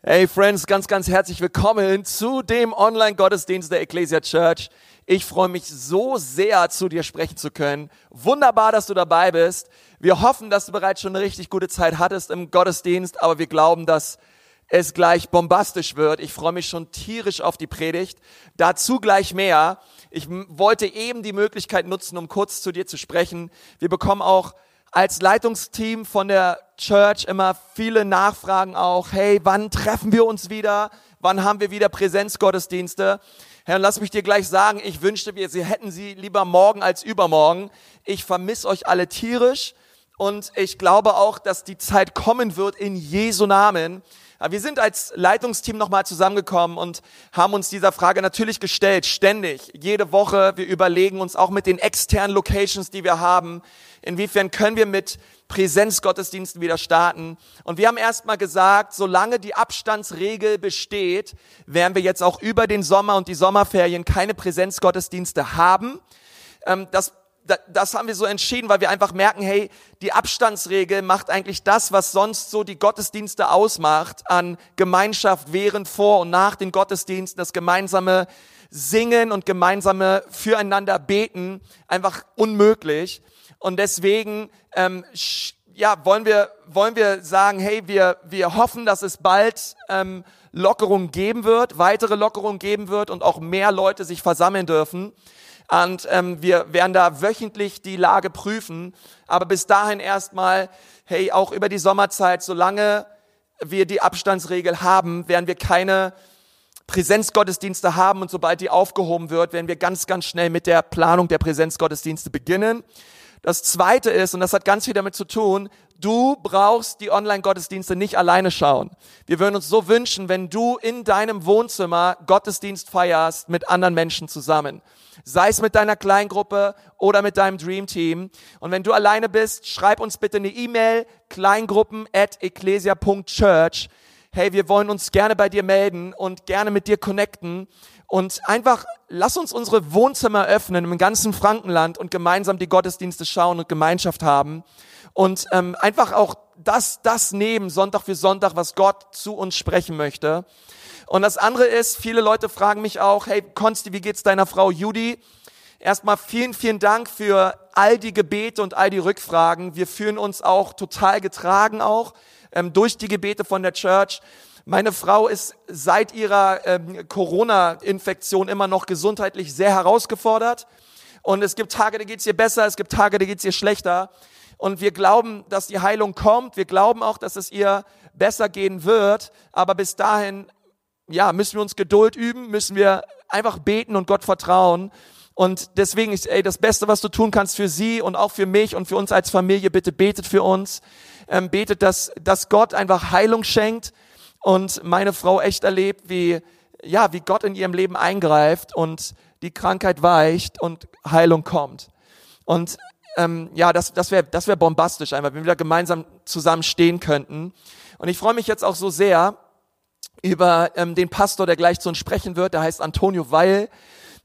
Hey Friends, ganz, ganz herzlich willkommen zu dem Online-Gottesdienst der Ecclesia Church. Ich freue mich so sehr, zu dir sprechen zu können. Wunderbar, dass du dabei bist. Wir hoffen, dass du bereits schon eine richtig gute Zeit hattest im Gottesdienst, aber wir glauben, dass es gleich bombastisch wird. Ich freue mich schon tierisch auf die Predigt. Dazu gleich mehr. Ich wollte eben die Möglichkeit nutzen, um kurz zu dir zu sprechen. Wir bekommen auch als Leitungsteam von der Church immer viele Nachfragen auch, hey, wann treffen wir uns wieder? Wann haben wir wieder Präsenzgottesdienste? Herr, lass mich dir gleich sagen, ich wünschte, wir sie hätten sie lieber morgen als übermorgen. Ich vermisse euch alle tierisch und ich glaube auch, dass die Zeit kommen wird in Jesu Namen, wir sind als Leitungsteam nochmal zusammengekommen und haben uns dieser Frage natürlich gestellt, ständig, jede Woche. Wir überlegen uns auch mit den externen Locations, die wir haben, inwiefern können wir mit Präsenzgottesdiensten wieder starten. Und wir haben erstmal gesagt, solange die Abstandsregel besteht, werden wir jetzt auch über den Sommer und die Sommerferien keine Präsenzgottesdienste haben. Ähm, das das haben wir so entschieden, weil wir einfach merken, hey, die Abstandsregel macht eigentlich das, was sonst so die Gottesdienste ausmacht, an Gemeinschaft während, vor und nach den Gottesdiensten, das gemeinsame Singen und gemeinsame füreinander beten, einfach unmöglich. Und deswegen, ähm, ja, wollen wir, wollen wir sagen, hey, wir, wir hoffen, dass es bald ähm, Lockerungen geben wird, weitere Lockerungen geben wird und auch mehr Leute sich versammeln dürfen. Und ähm, wir werden da wöchentlich die Lage prüfen. Aber bis dahin erstmal, hey, auch über die Sommerzeit, solange wir die Abstandsregel haben, werden wir keine Präsenzgottesdienste haben und sobald die aufgehoben wird, werden wir ganz, ganz schnell mit der Planung der Präsenzgottesdienste beginnen. Das zweite ist, und das hat ganz viel damit zu tun, du brauchst die Online-Gottesdienste nicht alleine schauen. Wir würden uns so wünschen, wenn du in deinem Wohnzimmer Gottesdienst feierst mit anderen Menschen zusammen. Sei es mit deiner Kleingruppe oder mit deinem Dream Team. Und wenn du alleine bist, schreib uns bitte eine E-Mail, kleingruppen at ecclesia.church. Hey, wir wollen uns gerne bei dir melden und gerne mit dir connecten und einfach lass uns unsere Wohnzimmer öffnen im ganzen Frankenland und gemeinsam die Gottesdienste schauen und Gemeinschaft haben und ähm, einfach auch das, das nehmen, Sonntag für Sonntag, was Gott zu uns sprechen möchte. Und das andere ist, viele Leute fragen mich auch, hey Konsti, wie geht's deiner Frau Judy? Erstmal vielen, vielen Dank für all die Gebete und all die Rückfragen. Wir fühlen uns auch total getragen auch ähm, durch die Gebete von der Church. Meine Frau ist seit ihrer ähm, Corona-Infektion immer noch gesundheitlich sehr herausgefordert. Und es gibt Tage, da geht's ihr besser, es gibt Tage, da geht's ihr schlechter. Und wir glauben, dass die Heilung kommt. Wir glauben auch, dass es ihr besser gehen wird. Aber bis dahin, ja, müssen wir uns Geduld üben, müssen wir einfach beten und Gott vertrauen. Und deswegen ist, ey, das Beste, was du tun kannst für sie und auch für mich und für uns als Familie, bitte betet für uns. Ähm, betet, dass, dass Gott einfach Heilung schenkt und meine Frau echt erlebt, wie, ja, wie Gott in ihrem Leben eingreift und die Krankheit weicht und Heilung kommt. Und ähm, ja, das, das wäre das wär bombastisch einfach, wenn wir da gemeinsam zusammen stehen könnten. Und ich freue mich jetzt auch so sehr über ähm, den Pastor, der gleich zu uns sprechen wird. Der heißt Antonio Weil.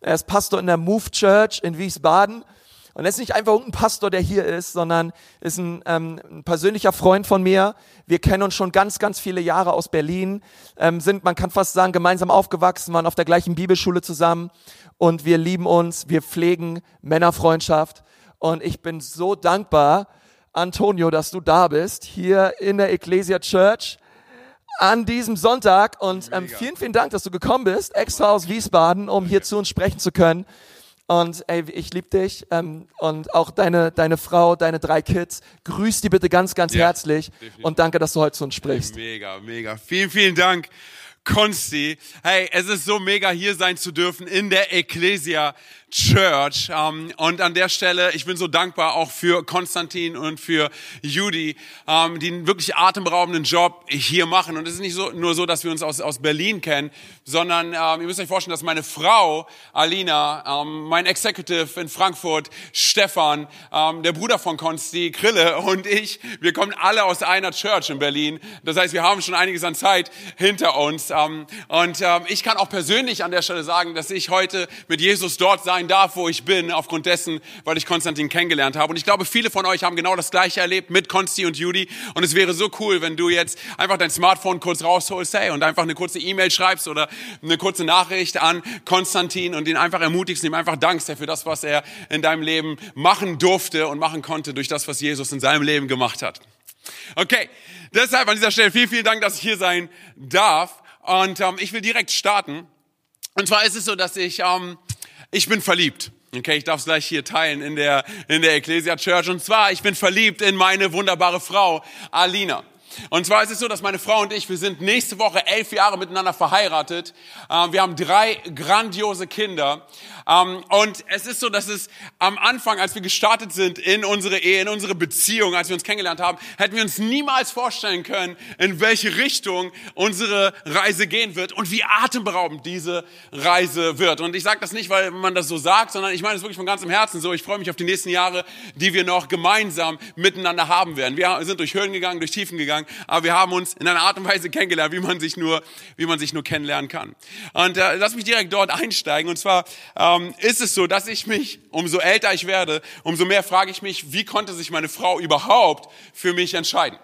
Er ist Pastor in der Move Church in Wiesbaden. Und er ist nicht einfach ein Pastor, der hier ist, sondern ist ein, ähm, ein persönlicher Freund von mir. Wir kennen uns schon ganz, ganz viele Jahre aus Berlin, ähm, sind, man kann fast sagen, gemeinsam aufgewachsen, waren auf der gleichen Bibelschule zusammen und wir lieben uns, wir pflegen Männerfreundschaft. Und ich bin so dankbar, Antonio, dass du da bist, hier in der Ecclesia Church an diesem Sonntag. Und ähm, vielen, vielen Dank, dass du gekommen bist, extra aus Wiesbaden, um hier zu uns sprechen zu können. Und ey, ich liebe dich ähm, und auch deine, deine Frau, deine drei Kids. Grüß die bitte ganz, ganz ja, herzlich definitiv. und danke, dass du heute zu uns sprichst. Mega, mega. Vielen, vielen Dank. Konsti. Hey, es ist so mega hier sein zu dürfen in der Ecclesia Church. Ähm, und an der Stelle, ich bin so dankbar auch für Konstantin und für Judy, ähm, die einen wirklich atemberaubenden Job hier machen. Und es ist nicht so, nur so, dass wir uns aus, aus Berlin kennen, sondern ähm, ihr müsst euch vorstellen, dass meine Frau Alina, mein Executive in Frankfurt, Stefan, der Bruder von Konsti, Krille und ich, wir kommen alle aus einer Church in Berlin. Das heißt, wir haben schon einiges an Zeit hinter uns. und ich kann auch persönlich an der Stelle sagen, dass ich heute mit Jesus dort sein sein darf, wo ich bin, aufgrund dessen, weil ich Konstantin kennengelernt habe. Und ich glaube, viele von euch haben genau das Gleiche erlebt mit Konsti und Judy. Und es wäre so cool, wenn du jetzt einfach dein Smartphone kurz rausholst hey, und einfach eine kurze E-Mail schreibst oder eine kurze Nachricht an Konstantin und ihn einfach ermutigst ihm einfach dankst für das, was er in deinem Leben machen durfte und machen konnte durch das, was Jesus in seinem Leben gemacht hat. Okay, deshalb an dieser Stelle vielen, vielen Dank, dass ich hier sein darf. Und ähm, ich will direkt starten. Und zwar ist es so, dass ich, ähm, ich bin verliebt. Okay, ich darf es gleich hier teilen in der, in der Ecclesia Church. Und zwar, ich bin verliebt in meine wunderbare Frau, Alina. Und zwar ist es so, dass meine Frau und ich, wir sind nächste Woche elf Jahre miteinander verheiratet. Ähm, wir haben drei grandiose Kinder. Ähm, und es ist so, dass es am Anfang, als wir gestartet sind in unsere Ehe, in unsere Beziehung, als wir uns kennengelernt haben, hätten wir uns niemals vorstellen können, in welche Richtung unsere Reise gehen wird und wie atemberaubend diese Reise wird. Und ich sage das nicht, weil man das so sagt, sondern ich meine es wirklich von ganzem Herzen so. Ich freue mich auf die nächsten Jahre, die wir noch gemeinsam miteinander haben werden. Wir sind durch Höhen gegangen, durch Tiefen gegangen, aber wir haben uns in einer Art und Weise kennengelernt, wie man sich nur, wie man sich nur kennenlernen kann. Und äh, lass mich direkt dort einsteigen. Und zwar äh, ähm, ist es so, dass ich mich, umso älter ich werde, umso mehr frage ich mich, wie konnte sich meine Frau überhaupt für mich entscheiden?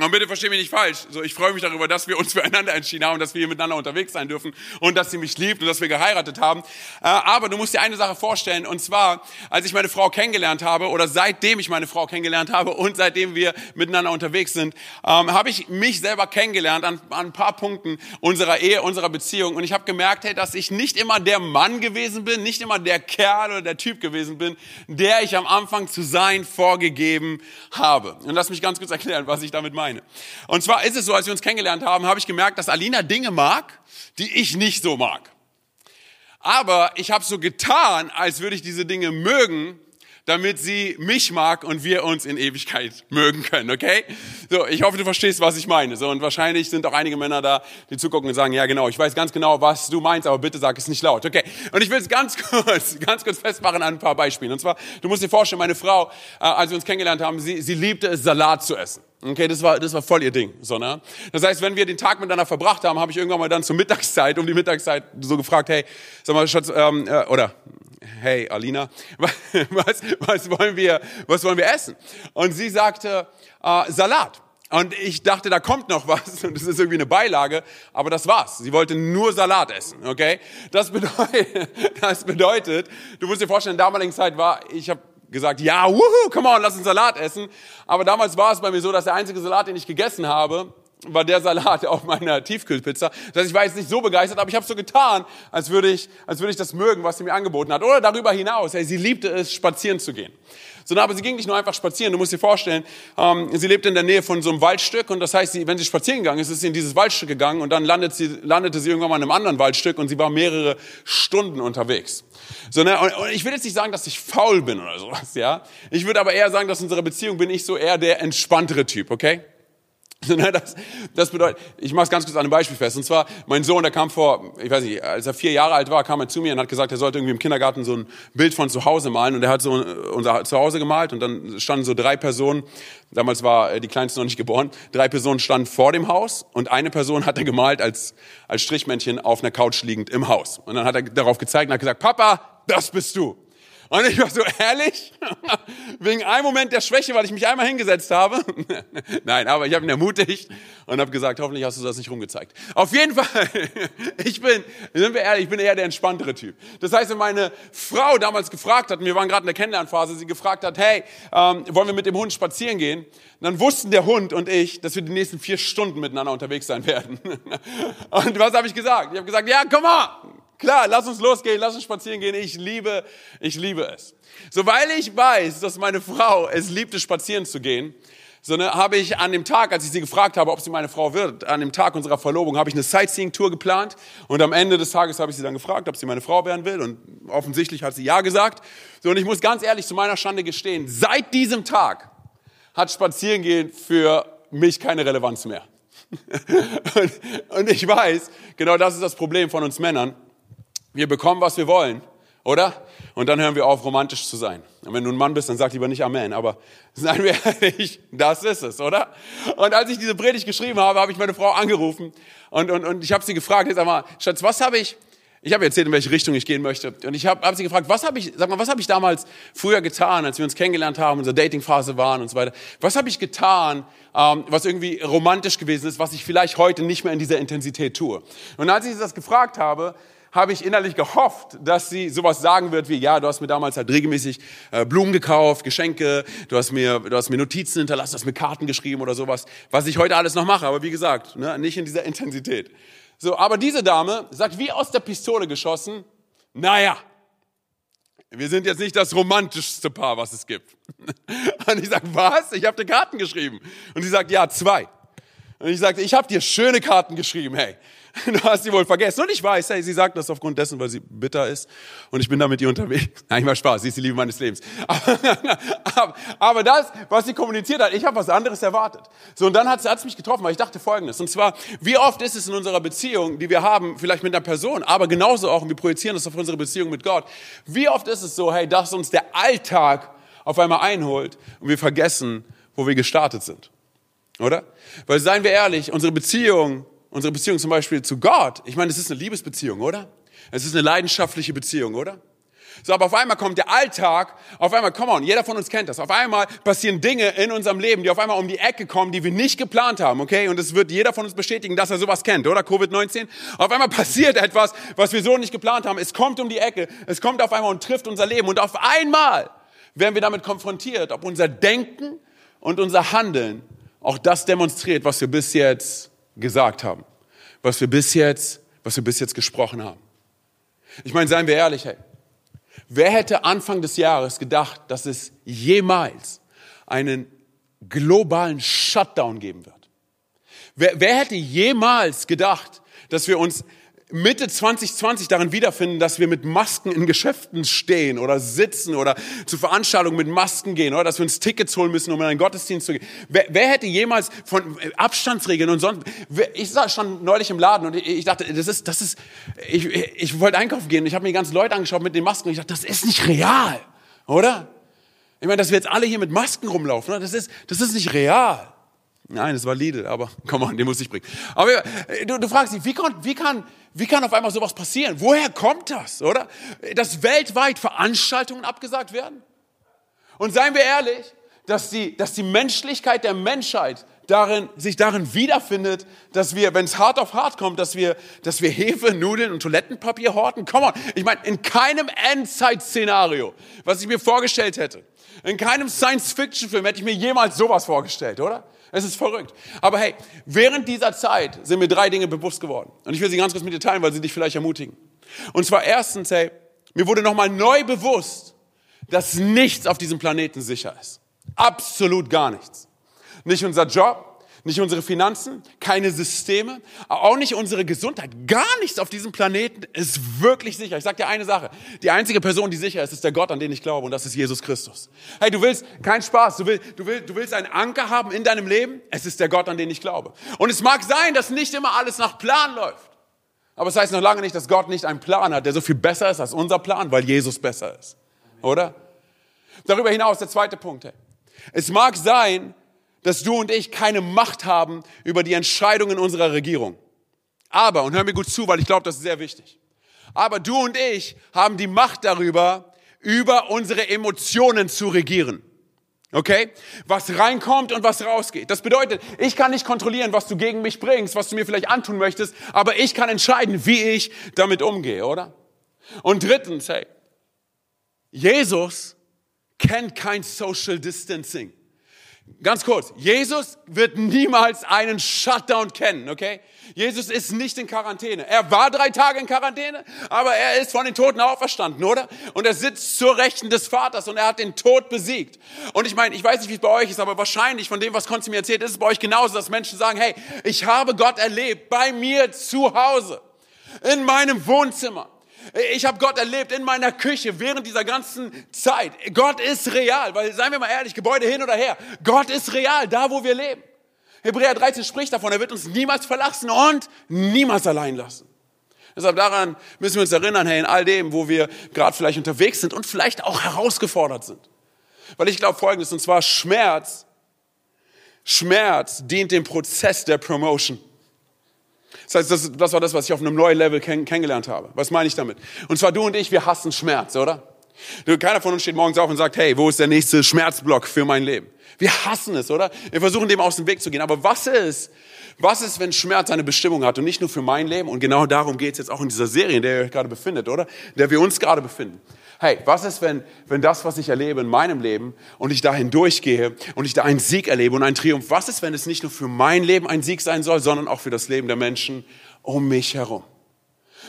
Und bitte versteh mich nicht falsch. So, ich freue mich darüber, dass wir uns füreinander entschieden haben, dass wir hier miteinander unterwegs sein dürfen und dass sie mich liebt und dass wir geheiratet haben. Äh, aber du musst dir eine Sache vorstellen, und zwar, als ich meine Frau kennengelernt habe oder seitdem ich meine Frau kennengelernt habe und seitdem wir miteinander unterwegs sind, ähm, habe ich mich selber kennengelernt an, an ein paar Punkten unserer Ehe, unserer Beziehung. Und ich habe gemerkt, hey, dass ich nicht immer der Mann gewesen bin, nicht immer der Kerl oder der Typ gewesen bin, der ich am Anfang zu sein vorgegeben habe. Und lass mich ganz kurz erklären, was ich damit meine meine. Und zwar ist es so, als wir uns kennengelernt haben, habe ich gemerkt, dass Alina Dinge mag, die ich nicht so mag. Aber ich habe so getan, als würde ich diese Dinge mögen, damit sie mich mag und wir uns in Ewigkeit mögen können, okay? So, ich hoffe, du verstehst, was ich meine. So, und wahrscheinlich sind auch einige Männer da, die zugucken und sagen, ja genau, ich weiß ganz genau, was du meinst, aber bitte sag es nicht laut, okay? Und ich will es ganz kurz, ganz kurz festmachen an ein paar Beispielen. Und zwar, du musst dir vorstellen, meine Frau, äh, als wir uns kennengelernt haben, sie, sie liebte es, Salat zu essen. Okay, das war, das war voll ihr Ding. So, ne? Das heißt, wenn wir den Tag miteinander verbracht haben, habe ich irgendwann mal dann zur Mittagszeit, um die Mittagszeit so gefragt, hey, sag mal, Schatz, ähm, äh, oder hey Alina, was, was, wollen wir, was wollen wir essen? Und sie sagte, äh, Salat. Und ich dachte, da kommt noch was und das ist irgendwie eine Beilage, aber das war's. Sie wollte nur Salat essen, okay? Das bedeutet, das bedeutet du musst dir vorstellen, in der damaligen Zeit war, ich habe gesagt, ja, wuhu, come on, lass uns Salat essen. Aber damals war es bei mir so, dass der einzige Salat, den ich gegessen habe, war der Salat auf meiner Tiefkühlpizza. Das heißt, ich war jetzt nicht so begeistert, aber ich habe so getan, als würde ich, als würde ich das mögen, was sie mir angeboten hat. Oder darüber hinaus, hey, sie liebte es, spazieren zu gehen. So, aber sie ging nicht nur einfach spazieren. Du musst dir vorstellen, ähm, sie lebte in der Nähe von so einem Waldstück und das heißt, sie, wenn sie spazieren gegangen ist, ist sie in dieses Waldstück gegangen und dann landet sie, landete sie irgendwann mal in einem anderen Waldstück und sie war mehrere Stunden unterwegs. So, ne, und, und ich will jetzt nicht sagen, dass ich faul bin oder sowas, ja. Ich würde aber eher sagen, dass in unserer Beziehung bin ich so eher der entspanntere Typ, okay? Ne, das, das bedeutet, ich mache es ganz kurz an einem Beispiel fest. Und zwar, mein Sohn, der kam vor, ich weiß nicht, als er vier Jahre alt war, kam er zu mir und hat gesagt, er sollte irgendwie im Kindergarten so ein Bild von zu Hause malen. Und er hat so unser Zuhause gemalt und dann standen so drei Personen, damals war äh, die Kleinste noch nicht geboren, drei Personen standen vor dem Haus und eine Person hat er gemalt als, als Strichmännchen auf einer Couch liegend im Haus. Und dann hat er darauf gezeigt und hat gesagt, Papa, das bist du. Und ich war so ehrlich, wegen einem Moment der Schwäche, weil ich mich einmal hingesetzt habe. Nein, aber ich habe ihn ermutigt und habe gesagt, hoffentlich hast du das nicht rumgezeigt. Auf jeden Fall, ich bin, sind wir ehrlich, ich bin eher der entspanntere Typ. Das heißt, wenn meine Frau damals gefragt hat, wir waren gerade in der Kennenlernphase, sie gefragt hat, hey, ähm, wollen wir mit dem Hund spazieren gehen? Dann wussten der Hund und ich, dass wir die nächsten vier Stunden miteinander unterwegs sein werden. Und was habe ich gesagt? Ich habe gesagt, ja, komm mal, Klar, lass uns losgehen, lass uns spazieren gehen. Ich liebe, ich liebe es. So, weil ich weiß, dass meine Frau es liebte, spazieren zu gehen, so ne, habe ich an dem Tag, als ich sie gefragt habe, ob sie meine Frau wird, an dem Tag unserer Verlobung, habe ich eine Sightseeing-Tour geplant. Und am Ende des Tages habe ich sie dann gefragt, ob sie meine Frau werden will. Und offensichtlich hat sie ja gesagt. So, und ich muss ganz ehrlich zu meiner Schande gestehen, seit diesem Tag hat Spazierengehen für mich keine Relevanz mehr. und, und ich weiß, genau das ist das Problem von uns Männern wir bekommen, was wir wollen, oder? Und dann hören wir auf, romantisch zu sein. Und wenn du ein Mann bist, dann sag lieber nicht Amen. Aber seien wir ehrlich, das ist es, oder? Und als ich diese Predigt geschrieben habe, habe ich meine Frau angerufen und, und, und ich habe sie gefragt, jetzt einmal, Schatz, was habe ich, Ich habe erzählt, in welche Richtung ich gehen möchte. Und ich habe hab sie gefragt, was habe ich, sag mal, was habe ich damals früher getan, als wir uns kennengelernt haben, unsere Datingphase waren und so weiter. Was habe ich getan, ähm, was irgendwie romantisch gewesen ist, was ich vielleicht heute nicht mehr in dieser Intensität tue? Und als ich sie das gefragt habe, habe ich innerlich gehofft, dass sie sowas sagen wird wie, ja, du hast mir damals halt regelmäßig äh, Blumen gekauft, Geschenke, du hast mir, du hast mir Notizen hinterlassen, du hast mir Karten geschrieben oder sowas, was ich heute alles noch mache. Aber wie gesagt, ne, nicht in dieser Intensität. So, aber diese Dame sagt wie aus der Pistole geschossen, naja, wir sind jetzt nicht das romantischste Paar, was es gibt. Und ich sage, was? Ich habe dir Karten geschrieben. Und sie sagt, ja, zwei. Und ich sagte, ich habe dir schöne Karten geschrieben, hey. Du hast sie wohl vergessen. Und ich weiß, hey, sie sagt das aufgrund dessen, weil sie bitter ist. Und ich bin da mit ihr unterwegs. Nein, mal Spaß, sie ist die Liebe meines Lebens. Aber, aber das, was sie kommuniziert hat, ich habe was anderes erwartet. So, und dann hat es mich getroffen, weil ich dachte Folgendes. Und zwar, wie oft ist es in unserer Beziehung, die wir haben, vielleicht mit einer Person, aber genauso auch, und wir projizieren das auf unsere Beziehung mit Gott. Wie oft ist es so, hey, dass uns der Alltag auf einmal einholt und wir vergessen, wo wir gestartet sind. Oder? Weil seien wir ehrlich, unsere Beziehung Unsere Beziehung zum Beispiel zu Gott, ich meine, es ist eine Liebesbeziehung, oder? Es ist eine leidenschaftliche Beziehung, oder? So, aber auf einmal kommt der Alltag, auf einmal, come on, jeder von uns kennt das. Auf einmal passieren Dinge in unserem Leben, die auf einmal um die Ecke kommen, die wir nicht geplant haben, okay? Und es wird jeder von uns bestätigen, dass er sowas kennt, oder? Covid-19. Auf einmal passiert etwas, was wir so nicht geplant haben. Es kommt um die Ecke, es kommt auf einmal und trifft unser Leben. Und auf einmal werden wir damit konfrontiert, ob unser Denken und unser Handeln auch das demonstriert, was wir bis jetzt gesagt haben, was wir bis jetzt, was wir bis jetzt gesprochen haben. Ich meine, seien wir ehrlich, hey, wer hätte Anfang des Jahres gedacht, dass es jemals einen globalen Shutdown geben wird? Wer, wer hätte jemals gedacht, dass wir uns Mitte 2020 darin wiederfinden, dass wir mit Masken in Geschäften stehen oder sitzen oder zu Veranstaltungen mit Masken gehen oder dass wir uns Tickets holen müssen, um in einen Gottesdienst zu gehen. Wer, wer hätte jemals von Abstandsregeln und sonst, ich stand neulich im Laden und ich dachte, das ist, das ist, ich, ich wollte einkaufen gehen und ich habe mir die ganzen Leute angeschaut mit den Masken und ich dachte, das ist nicht real, oder? Ich meine, dass wir jetzt alle hier mit Masken rumlaufen, das ist, das ist nicht real. Nein, es war Lidl, aber komm on, den muss ich bringen. Aber äh, du, du fragst dich, wie kann, wie, kann, wie kann auf einmal sowas passieren? Woher kommt das, oder? Dass weltweit Veranstaltungen abgesagt werden? Und seien wir ehrlich, dass die, dass die Menschlichkeit der Menschheit darin, sich darin wiederfindet, dass wir, wenn es hart auf hart kommt, dass wir, dass wir Hefe, Nudeln und Toilettenpapier horten. Komm on, ich meine, in keinem Endzeit-Szenario, was ich mir vorgestellt hätte, in keinem Science-Fiction-Film hätte ich mir jemals sowas vorgestellt, oder? Es ist verrückt. Aber hey, während dieser Zeit sind mir drei Dinge bewusst geworden. Und ich will sie ganz kurz mit dir teilen, weil sie dich vielleicht ermutigen. Und zwar erstens, hey, mir wurde nochmal neu bewusst, dass nichts auf diesem Planeten sicher ist. Absolut gar nichts. Nicht unser Job, nicht unsere Finanzen, keine Systeme, auch nicht unsere Gesundheit. Gar nichts auf diesem Planeten ist wirklich sicher. Ich sage dir eine Sache. Die einzige Person, die sicher ist, ist der Gott, an den ich glaube, und das ist Jesus Christus. Hey, du willst keinen Spaß, du willst, du willst, du willst einen Anker haben in deinem Leben? Es ist der Gott, an den ich glaube. Und es mag sein, dass nicht immer alles nach Plan läuft. Aber es heißt noch lange nicht, dass Gott nicht einen Plan hat, der so viel besser ist als unser Plan, weil Jesus besser ist. Oder? Darüber hinaus der zweite Punkt. Hey. Es mag sein, dass du und ich keine Macht haben über die Entscheidungen unserer Regierung. Aber, und hör mir gut zu, weil ich glaube, das ist sehr wichtig. Aber du und ich haben die Macht darüber, über unsere Emotionen zu regieren. Okay? Was reinkommt und was rausgeht. Das bedeutet, ich kann nicht kontrollieren, was du gegen mich bringst, was du mir vielleicht antun möchtest, aber ich kann entscheiden, wie ich damit umgehe, oder? Und drittens, hey, Jesus kennt kein Social Distancing. Ganz kurz, Jesus wird niemals einen Shutdown kennen, okay? Jesus ist nicht in Quarantäne. Er war drei Tage in Quarantäne, aber er ist von den Toten auferstanden, oder? Und er sitzt zur Rechten des Vaters und er hat den Tod besiegt. Und ich meine, ich weiß nicht, wie es bei euch ist, aber wahrscheinlich von dem, was Konzi mir erzählt, ist es bei euch genauso, dass Menschen sagen, hey, ich habe Gott erlebt, bei mir zu Hause, in meinem Wohnzimmer. Ich habe Gott erlebt in meiner Küche während dieser ganzen Zeit. Gott ist real, weil seien wir mal ehrlich, Gebäude hin oder her. Gott ist real, da wo wir leben. Hebräer 13 spricht davon, er wird uns niemals verlassen und niemals allein lassen. Deshalb daran müssen wir uns erinnern, hey, in all dem, wo wir gerade vielleicht unterwegs sind und vielleicht auch herausgefordert sind. Weil ich glaube Folgendes, und zwar Schmerz, Schmerz dient dem Prozess der Promotion. Das heißt, das, das war das, was ich auf einem neuen Level kenn kennengelernt habe. Was meine ich damit? Und zwar du und ich, wir hassen Schmerz, oder? Keiner von uns steht morgens auf und sagt, hey, wo ist der nächste Schmerzblock für mein Leben? Wir hassen es, oder? Wir versuchen dem aus dem Weg zu gehen. Aber was ist, was ist, wenn Schmerz eine Bestimmung hat und nicht nur für mein Leben? Und genau darum geht es jetzt auch in dieser Serie, in der ihr euch gerade befindet, oder? In der wir uns gerade befinden. Hey, was ist, wenn, wenn das, was ich erlebe in meinem Leben und ich dahin durchgehe und ich da einen Sieg erlebe und einen Triumph, was ist, wenn es nicht nur für mein Leben ein Sieg sein soll, sondern auch für das Leben der Menschen um mich herum?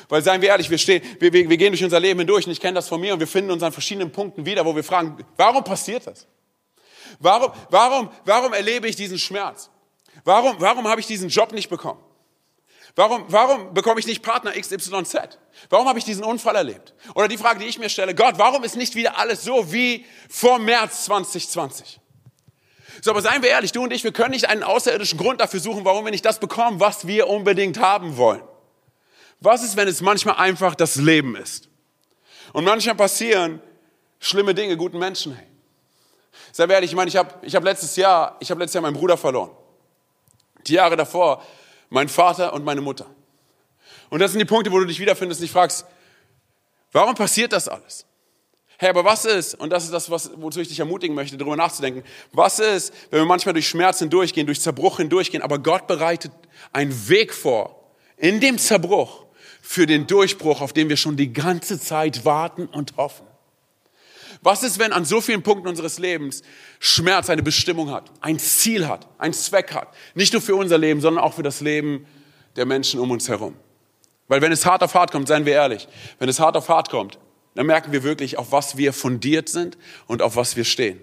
Weil seien wir ehrlich, wir, stehen, wir, wir, wir gehen durch unser Leben hindurch und ich kenne das von mir und wir finden uns an verschiedenen Punkten wieder, wo wir fragen, warum passiert das? Warum, warum, warum erlebe ich diesen Schmerz? Warum, warum habe ich diesen Job nicht bekommen? Warum, warum bekomme ich nicht Partner XYZ? Warum habe ich diesen Unfall erlebt? Oder die Frage, die ich mir stelle, Gott, warum ist nicht wieder alles so wie vor März 2020? So, aber seien wir ehrlich, du und ich, wir können nicht einen außerirdischen Grund dafür suchen, warum wir nicht das bekommen, was wir unbedingt haben wollen. Was ist, wenn es manchmal einfach das Leben ist? Und manchmal passieren schlimme Dinge guten Menschen. Hey. Sei ehrlich, ich meine, ich habe ich hab letztes Jahr, ich habe letztes Jahr meinen Bruder verloren. Die Jahre davor mein Vater und meine Mutter. Und das sind die Punkte, wo du dich wiederfindest und dich fragst, warum passiert das alles? Hey, aber was ist, und das ist das, was, wozu ich dich ermutigen möchte, darüber nachzudenken, was ist, wenn wir manchmal durch Schmerz hindurchgehen, durch Zerbruch hindurchgehen, aber Gott bereitet einen Weg vor, in dem Zerbruch, für den Durchbruch, auf den wir schon die ganze Zeit warten und hoffen. Was ist, wenn an so vielen Punkten unseres Lebens Schmerz eine Bestimmung hat, ein Ziel hat, einen Zweck hat? Nicht nur für unser Leben, sondern auch für das Leben der Menschen um uns herum. Weil wenn es hart auf hart kommt, seien wir ehrlich, wenn es hart auf hart kommt, dann merken wir wirklich, auf was wir fundiert sind und auf was wir stehen.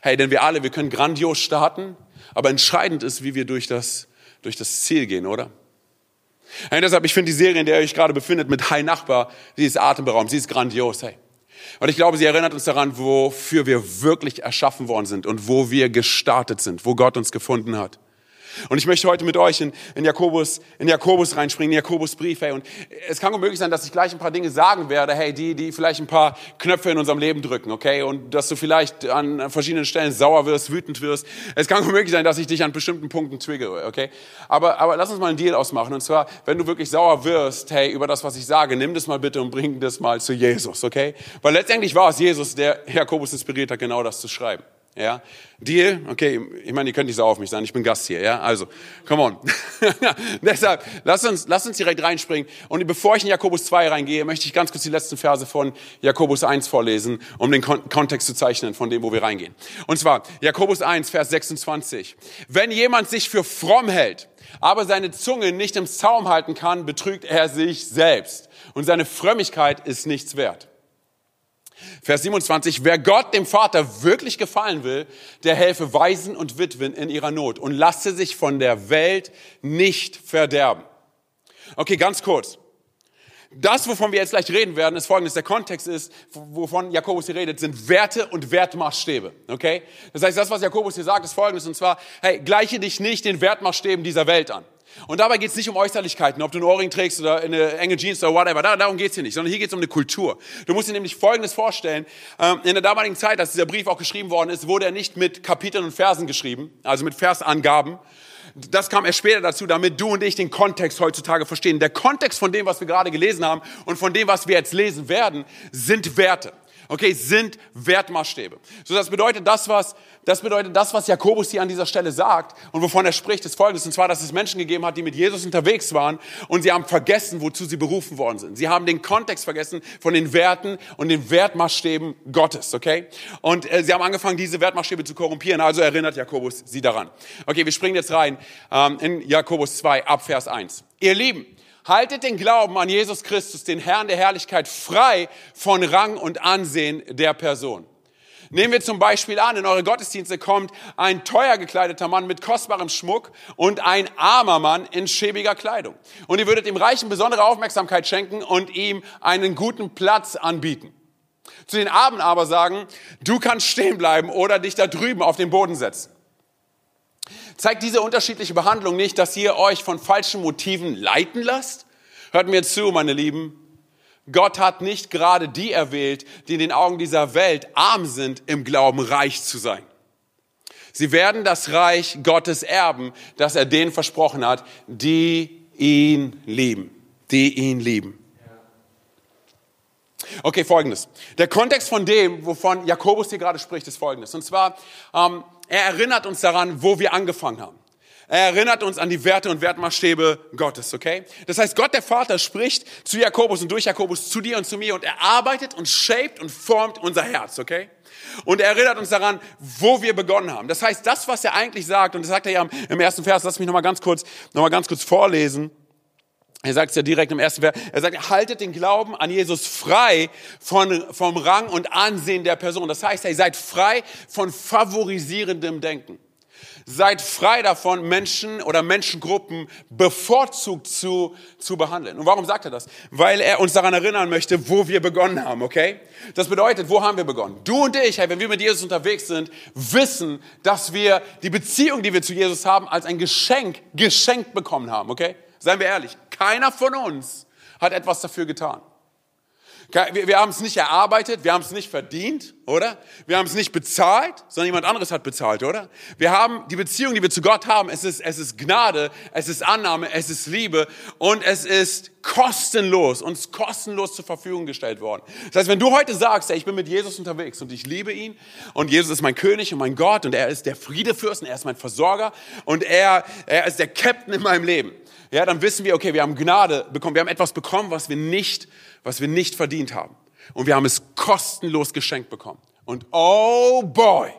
Hey, denn wir alle, wir können grandios starten, aber entscheidend ist, wie wir durch das, durch das Ziel gehen, oder? Hey, deshalb, ich finde die Serie, in der ihr euch gerade befindet, mit Hi Nachbar, sie ist atemberaubend, sie ist grandios, hey. Und ich glaube, sie erinnert uns daran, wofür wir wirklich erschaffen worden sind und wo wir gestartet sind, wo Gott uns gefunden hat. Und ich möchte heute mit euch in, in Jakobus, in Jakobus reinspringen, in Jakobus Brief, hey. Und es kann möglich sein, dass ich gleich ein paar Dinge sagen werde, hey, die, die vielleicht ein paar Knöpfe in unserem Leben drücken, okay? Und dass du vielleicht an verschiedenen Stellen sauer wirst, wütend wirst. Es kann möglich sein, dass ich dich an bestimmten Punkten triggere, okay? Aber, aber lass uns mal einen Deal ausmachen. Und zwar, wenn du wirklich sauer wirst, hey, über das, was ich sage, nimm das mal bitte und bring das mal zu Jesus, okay? Weil letztendlich war es Jesus, der Jakobus inspiriert hat, genau das zu schreiben. Ja, Deal? Okay, ich meine, ihr könnt nicht so auf mich sein, ich bin Gast hier, ja? Also, come on. Deshalb, lasst uns, lasst uns direkt reinspringen. Und bevor ich in Jakobus 2 reingehe, möchte ich ganz kurz die letzten Verse von Jakobus 1 vorlesen, um den Kon Kontext zu zeichnen, von dem, wo wir reingehen. Und zwar, Jakobus 1, Vers 26. Wenn jemand sich für fromm hält, aber seine Zunge nicht im Zaum halten kann, betrügt er sich selbst. Und seine Frömmigkeit ist nichts wert. Vers 27, wer Gott, dem Vater, wirklich gefallen will, der helfe Waisen und Witwen in ihrer Not und lasse sich von der Welt nicht verderben. Okay, ganz kurz. Das, wovon wir jetzt gleich reden werden, ist folgendes. Der Kontext ist, wovon Jakobus hier redet, sind Werte und Wertmaßstäbe. Okay? Das heißt, das, was Jakobus hier sagt, ist folgendes. Und zwar, hey, gleiche dich nicht den Wertmaßstäben dieser Welt an. Und dabei geht es nicht um Äußerlichkeiten, ob du einen Ohrring trägst oder eine enge Jeans oder whatever. Darum geht es hier nicht, sondern hier geht es um eine Kultur. Du musst dir nämlich Folgendes vorstellen. Ähm, in der damaligen Zeit, als dieser Brief auch geschrieben worden ist, wurde er nicht mit Kapiteln und Versen geschrieben, also mit Versangaben. Das kam erst später dazu, damit du und ich den Kontext heutzutage verstehen. Der Kontext von dem, was wir gerade gelesen haben und von dem, was wir jetzt lesen werden, sind Werte okay, sind Wertmaßstäbe. So, das bedeutet das, was, das bedeutet das, was Jakobus hier an dieser Stelle sagt und wovon er spricht, ist folgendes. Und zwar, dass es Menschen gegeben hat, die mit Jesus unterwegs waren und sie haben vergessen, wozu sie berufen worden sind. Sie haben den Kontext vergessen von den Werten und den Wertmaßstäben Gottes, okay? Und äh, sie haben angefangen, diese Wertmaßstäbe zu korrumpieren. Also erinnert Jakobus sie daran. Okay, wir springen jetzt rein ähm, in Jakobus 2 ab Vers 1. Ihr Lieben, Haltet den Glauben an Jesus Christus, den Herrn der Herrlichkeit, frei von Rang und Ansehen der Person. Nehmen wir zum Beispiel an, in eure Gottesdienste kommt ein teuer gekleideter Mann mit kostbarem Schmuck und ein armer Mann in schäbiger Kleidung. Und ihr würdet dem Reichen besondere Aufmerksamkeit schenken und ihm einen guten Platz anbieten. Zu den Armen aber sagen, du kannst stehen bleiben oder dich da drüben auf den Boden setzen. Zeigt diese unterschiedliche Behandlung nicht, dass ihr euch von falschen Motiven leiten lasst? Hört mir zu, meine Lieben. Gott hat nicht gerade die erwählt, die in den Augen dieser Welt arm sind, im Glauben reich zu sein. Sie werden das Reich Gottes erben, das er denen versprochen hat, die ihn lieben. Die ihn lieben. Okay, folgendes. Der Kontext von dem, wovon Jakobus hier gerade spricht, ist folgendes. Und zwar, ähm, er erinnert uns daran, wo wir angefangen haben. Er erinnert uns an die Werte und Wertmaßstäbe Gottes, okay? Das heißt, Gott der Vater spricht zu Jakobus und durch Jakobus zu dir und zu mir und er arbeitet und shaped und formt unser Herz, okay? Und er erinnert uns daran, wo wir begonnen haben. Das heißt, das, was er eigentlich sagt, und das sagt er ja im ersten Vers, lass mich nochmal ganz kurz, nochmal ganz kurz vorlesen. Er sagt es ja direkt im ersten Vers. Er sagt, haltet den Glauben an Jesus frei von, vom Rang und Ansehen der Person. Das heißt, ihr seid frei von favorisierendem Denken. Seid frei davon, Menschen oder Menschengruppen bevorzugt zu, zu behandeln. Und warum sagt er das? Weil er uns daran erinnern möchte, wo wir begonnen haben, okay? Das bedeutet, wo haben wir begonnen? Du und ich, hey, wenn wir mit Jesus unterwegs sind, wissen, dass wir die Beziehung, die wir zu Jesus haben, als ein Geschenk geschenkt bekommen haben, okay? Seien wir ehrlich, keiner von uns hat etwas dafür getan. Wir, wir haben es nicht erarbeitet, wir haben es nicht verdient, oder? Wir haben es nicht bezahlt, sondern jemand anderes hat bezahlt, oder? Wir haben die Beziehung, die wir zu Gott haben, es ist, es ist Gnade, es ist Annahme, es ist Liebe und es ist kostenlos, uns kostenlos zur Verfügung gestellt worden. Das heißt, wenn du heute sagst, ey, ich bin mit Jesus unterwegs und ich liebe ihn und Jesus ist mein König und mein Gott und er ist der Friedefürst und er ist mein Versorger und er, er ist der Captain in meinem Leben, ja, dann wissen wir, okay, wir haben Gnade bekommen, wir haben etwas bekommen, was wir nicht, was wir nicht verdient haben. Und wir haben es kostenlos geschenkt bekommen. Und oh boy,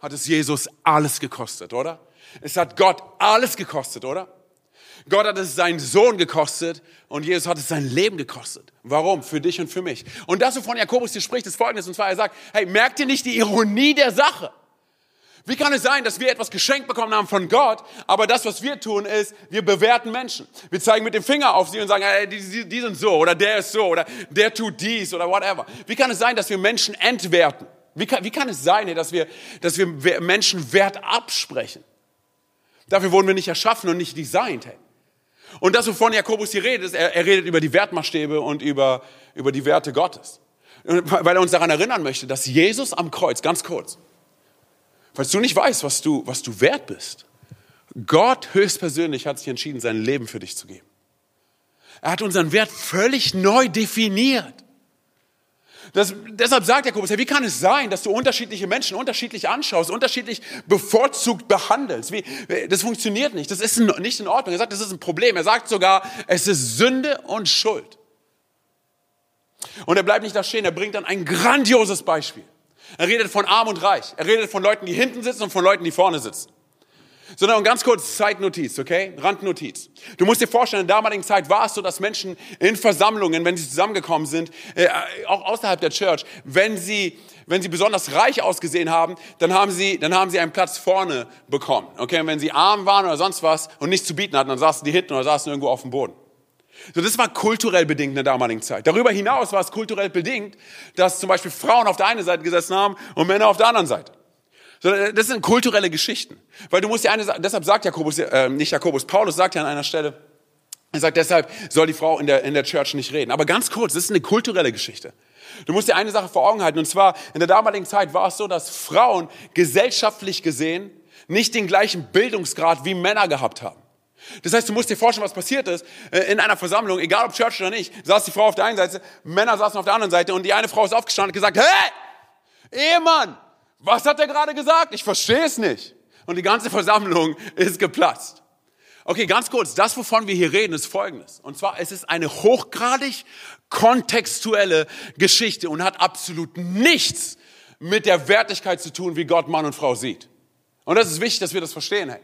hat es Jesus alles gekostet, oder? Es hat Gott alles gekostet, oder? Gott hat es seinen Sohn gekostet und Jesus hat es sein Leben gekostet. Warum? Für dich und für mich. Und das, wovon Jakobus hier spricht, ist folgendes. Und zwar, er sagt, hey, merkt ihr nicht die Ironie der Sache? Wie kann es sein, dass wir etwas geschenkt bekommen haben von Gott, aber das, was wir tun, ist, wir bewerten Menschen. Wir zeigen mit dem Finger auf sie und sagen, hey, die, die sind so oder der ist so oder der tut dies oder whatever. Wie kann es sein, dass wir Menschen entwerten? Wie kann, wie kann es sein, dass wir, dass wir Menschen Wert absprechen? Dafür wurden wir nicht erschaffen und nicht designt. Hey. Und das, wovon Jakobus hier redet, ist, er, er redet über die Wertmaßstäbe und über, über die Werte Gottes. Weil er uns daran erinnern möchte, dass Jesus am Kreuz, ganz kurz, Falls du nicht weißt, was du, was du wert bist. Gott höchstpersönlich hat sich entschieden, sein Leben für dich zu geben. Er hat unseren Wert völlig neu definiert. Das, deshalb sagt Jakobus, ja, wie kann es sein, dass du unterschiedliche Menschen unterschiedlich anschaust, unterschiedlich bevorzugt behandelst? Wie, das funktioniert nicht. Das ist nicht in Ordnung. Er sagt, das ist ein Problem. Er sagt sogar, es ist Sünde und Schuld. Und er bleibt nicht da stehen. Er bringt dann ein grandioses Beispiel. Er redet von arm und reich. Er redet von Leuten, die hinten sitzen und von Leuten, die vorne sitzen. Sondern ganz kurz Zeitnotiz, okay? Randnotiz. Du musst dir vorstellen, in der damaligen Zeit war es so, dass Menschen in Versammlungen, wenn sie zusammengekommen sind, äh, auch außerhalb der Church, wenn sie, wenn sie besonders reich ausgesehen haben, dann haben sie, dann haben sie einen Platz vorne bekommen, okay? Und wenn sie arm waren oder sonst was und nichts zu bieten hatten, dann saßen die hinten oder saßen irgendwo auf dem Boden. So, das war kulturell bedingt in der damaligen Zeit. Darüber hinaus war es kulturell bedingt, dass zum Beispiel Frauen auf der einen Seite gesessen haben und Männer auf der anderen Seite. So, das sind kulturelle Geschichten. Weil du musst ja eine, deshalb sagt Jakobus, äh, nicht Jakobus, Paulus sagt ja an einer Stelle, er sagt, deshalb soll die Frau in der, in der Church nicht reden. Aber ganz kurz, das ist eine kulturelle Geschichte. Du musst dir eine Sache vor Augen halten, und zwar, in der damaligen Zeit war es so, dass Frauen gesellschaftlich gesehen nicht den gleichen Bildungsgrad wie Männer gehabt haben. Das heißt, du musst dir vorstellen, was passiert ist. Äh, in einer Versammlung, egal ob Church oder nicht, saß die Frau auf der einen Seite, Männer saßen auf der anderen Seite und die eine Frau ist aufgestanden und gesagt, hey, Ehemann, was hat er gerade gesagt? Ich verstehe es nicht. Und die ganze Versammlung ist geplatzt. Okay, ganz kurz, das, wovon wir hier reden, ist Folgendes. Und zwar, es ist eine hochgradig kontextuelle Geschichte und hat absolut nichts mit der Wertigkeit zu tun, wie Gott Mann und Frau sieht. Und das ist wichtig, dass wir das verstehen. Hey.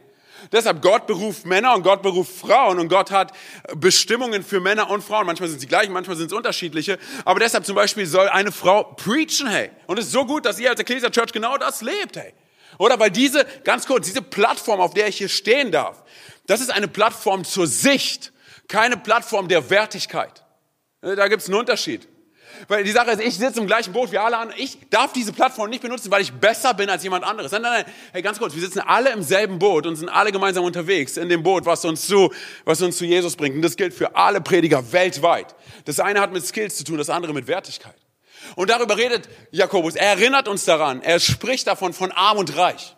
Deshalb, Gott beruft Männer und Gott beruft Frauen und Gott hat Bestimmungen für Männer und Frauen. Manchmal sind sie gleich, manchmal sind es unterschiedliche. Aber deshalb zum Beispiel soll eine Frau preachen, hey. Und es ist so gut, dass ihr als Ecclesia Church genau das lebt, hey. Oder weil diese, ganz kurz, diese Plattform, auf der ich hier stehen darf, das ist eine Plattform zur Sicht, keine Plattform der Wertigkeit. Da gibt es einen Unterschied. Weil die Sache ist, ich sitze im gleichen Boot wie alle anderen. Ich darf diese Plattform nicht benutzen, weil ich besser bin als jemand anderes. Nein, nein, nein. Hey, ganz kurz, wir sitzen alle im selben Boot und sind alle gemeinsam unterwegs in dem Boot, was uns zu, was uns zu Jesus bringt. Und das gilt für alle Prediger weltweit. Das eine hat mit Skills zu tun, das andere mit Wertigkeit. Und darüber redet Jakobus. Er erinnert uns daran. Er spricht davon von arm und reich.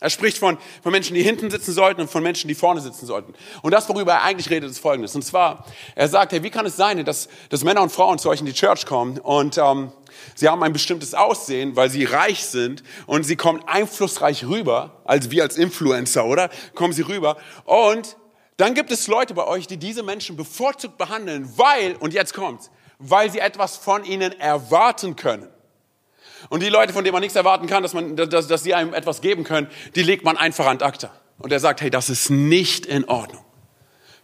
Er spricht von, von Menschen, die hinten sitzen sollten und von Menschen, die vorne sitzen sollten. Und das, worüber er eigentlich redet, ist Folgendes. Und zwar, er sagt, hey, wie kann es sein, dass, dass Männer und Frauen zu euch in die Church kommen und ähm, sie haben ein bestimmtes Aussehen, weil sie reich sind und sie kommen einflussreich rüber, als wir als Influencer, oder? Kommen sie rüber. Und dann gibt es Leute bei euch, die diese Menschen bevorzugt behandeln, weil, und jetzt kommt's, weil sie etwas von ihnen erwarten können. Und die Leute, von denen man nichts erwarten kann, dass, man, dass, dass sie einem etwas geben können, die legt man einfach an Akta. Und er sagt, hey, das ist nicht in Ordnung.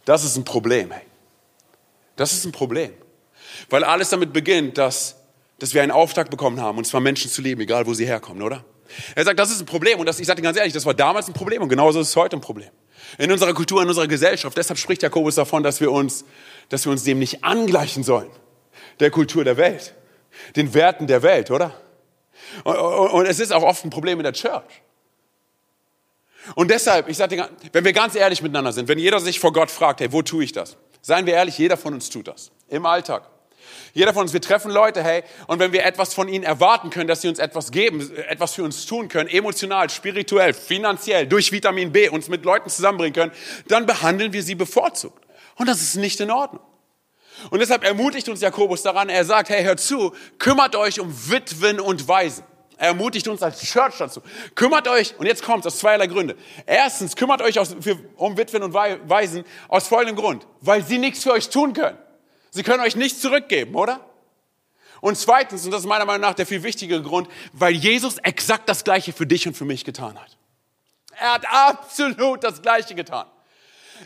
Das ist ein Problem, hey. Das ist ein Problem. Weil alles damit beginnt, dass, dass wir einen Auftrag bekommen haben, und zwar Menschen zu lieben, egal wo sie herkommen, oder? Er sagt, das ist ein Problem. Und das, ich sage dir ganz ehrlich, das war damals ein Problem und genauso ist es heute ein Problem. In unserer Kultur, in unserer Gesellschaft. Deshalb spricht Jakobus davon, dass wir uns, dass wir uns dem nicht angleichen sollen. Der Kultur der Welt. Den Werten der Welt, oder? Und, und, und es ist auch oft ein Problem in der Church. Und deshalb, ich sage dir, wenn wir ganz ehrlich miteinander sind, wenn jeder sich vor Gott fragt, hey, wo tue ich das? Seien wir ehrlich, jeder von uns tut das. Im Alltag. Jeder von uns, wir treffen Leute, hey, und wenn wir etwas von ihnen erwarten können, dass sie uns etwas geben, etwas für uns tun können, emotional, spirituell, finanziell, durch Vitamin B, uns mit Leuten zusammenbringen können, dann behandeln wir sie bevorzugt. Und das ist nicht in Ordnung. Und deshalb ermutigt uns Jakobus daran, er sagt, hey, hört zu, kümmert euch um Witwen und Waisen. Er ermutigt uns als Church dazu. Kümmert euch, und jetzt kommt es aus zweierlei Gründe. Erstens, kümmert euch aus, für, um Witwen und Waisen aus folgendem Grund. Weil sie nichts für euch tun können. Sie können euch nichts zurückgeben, oder? Und zweitens, und das ist meiner Meinung nach der viel wichtigere Grund, weil Jesus exakt das Gleiche für dich und für mich getan hat. Er hat absolut das Gleiche getan.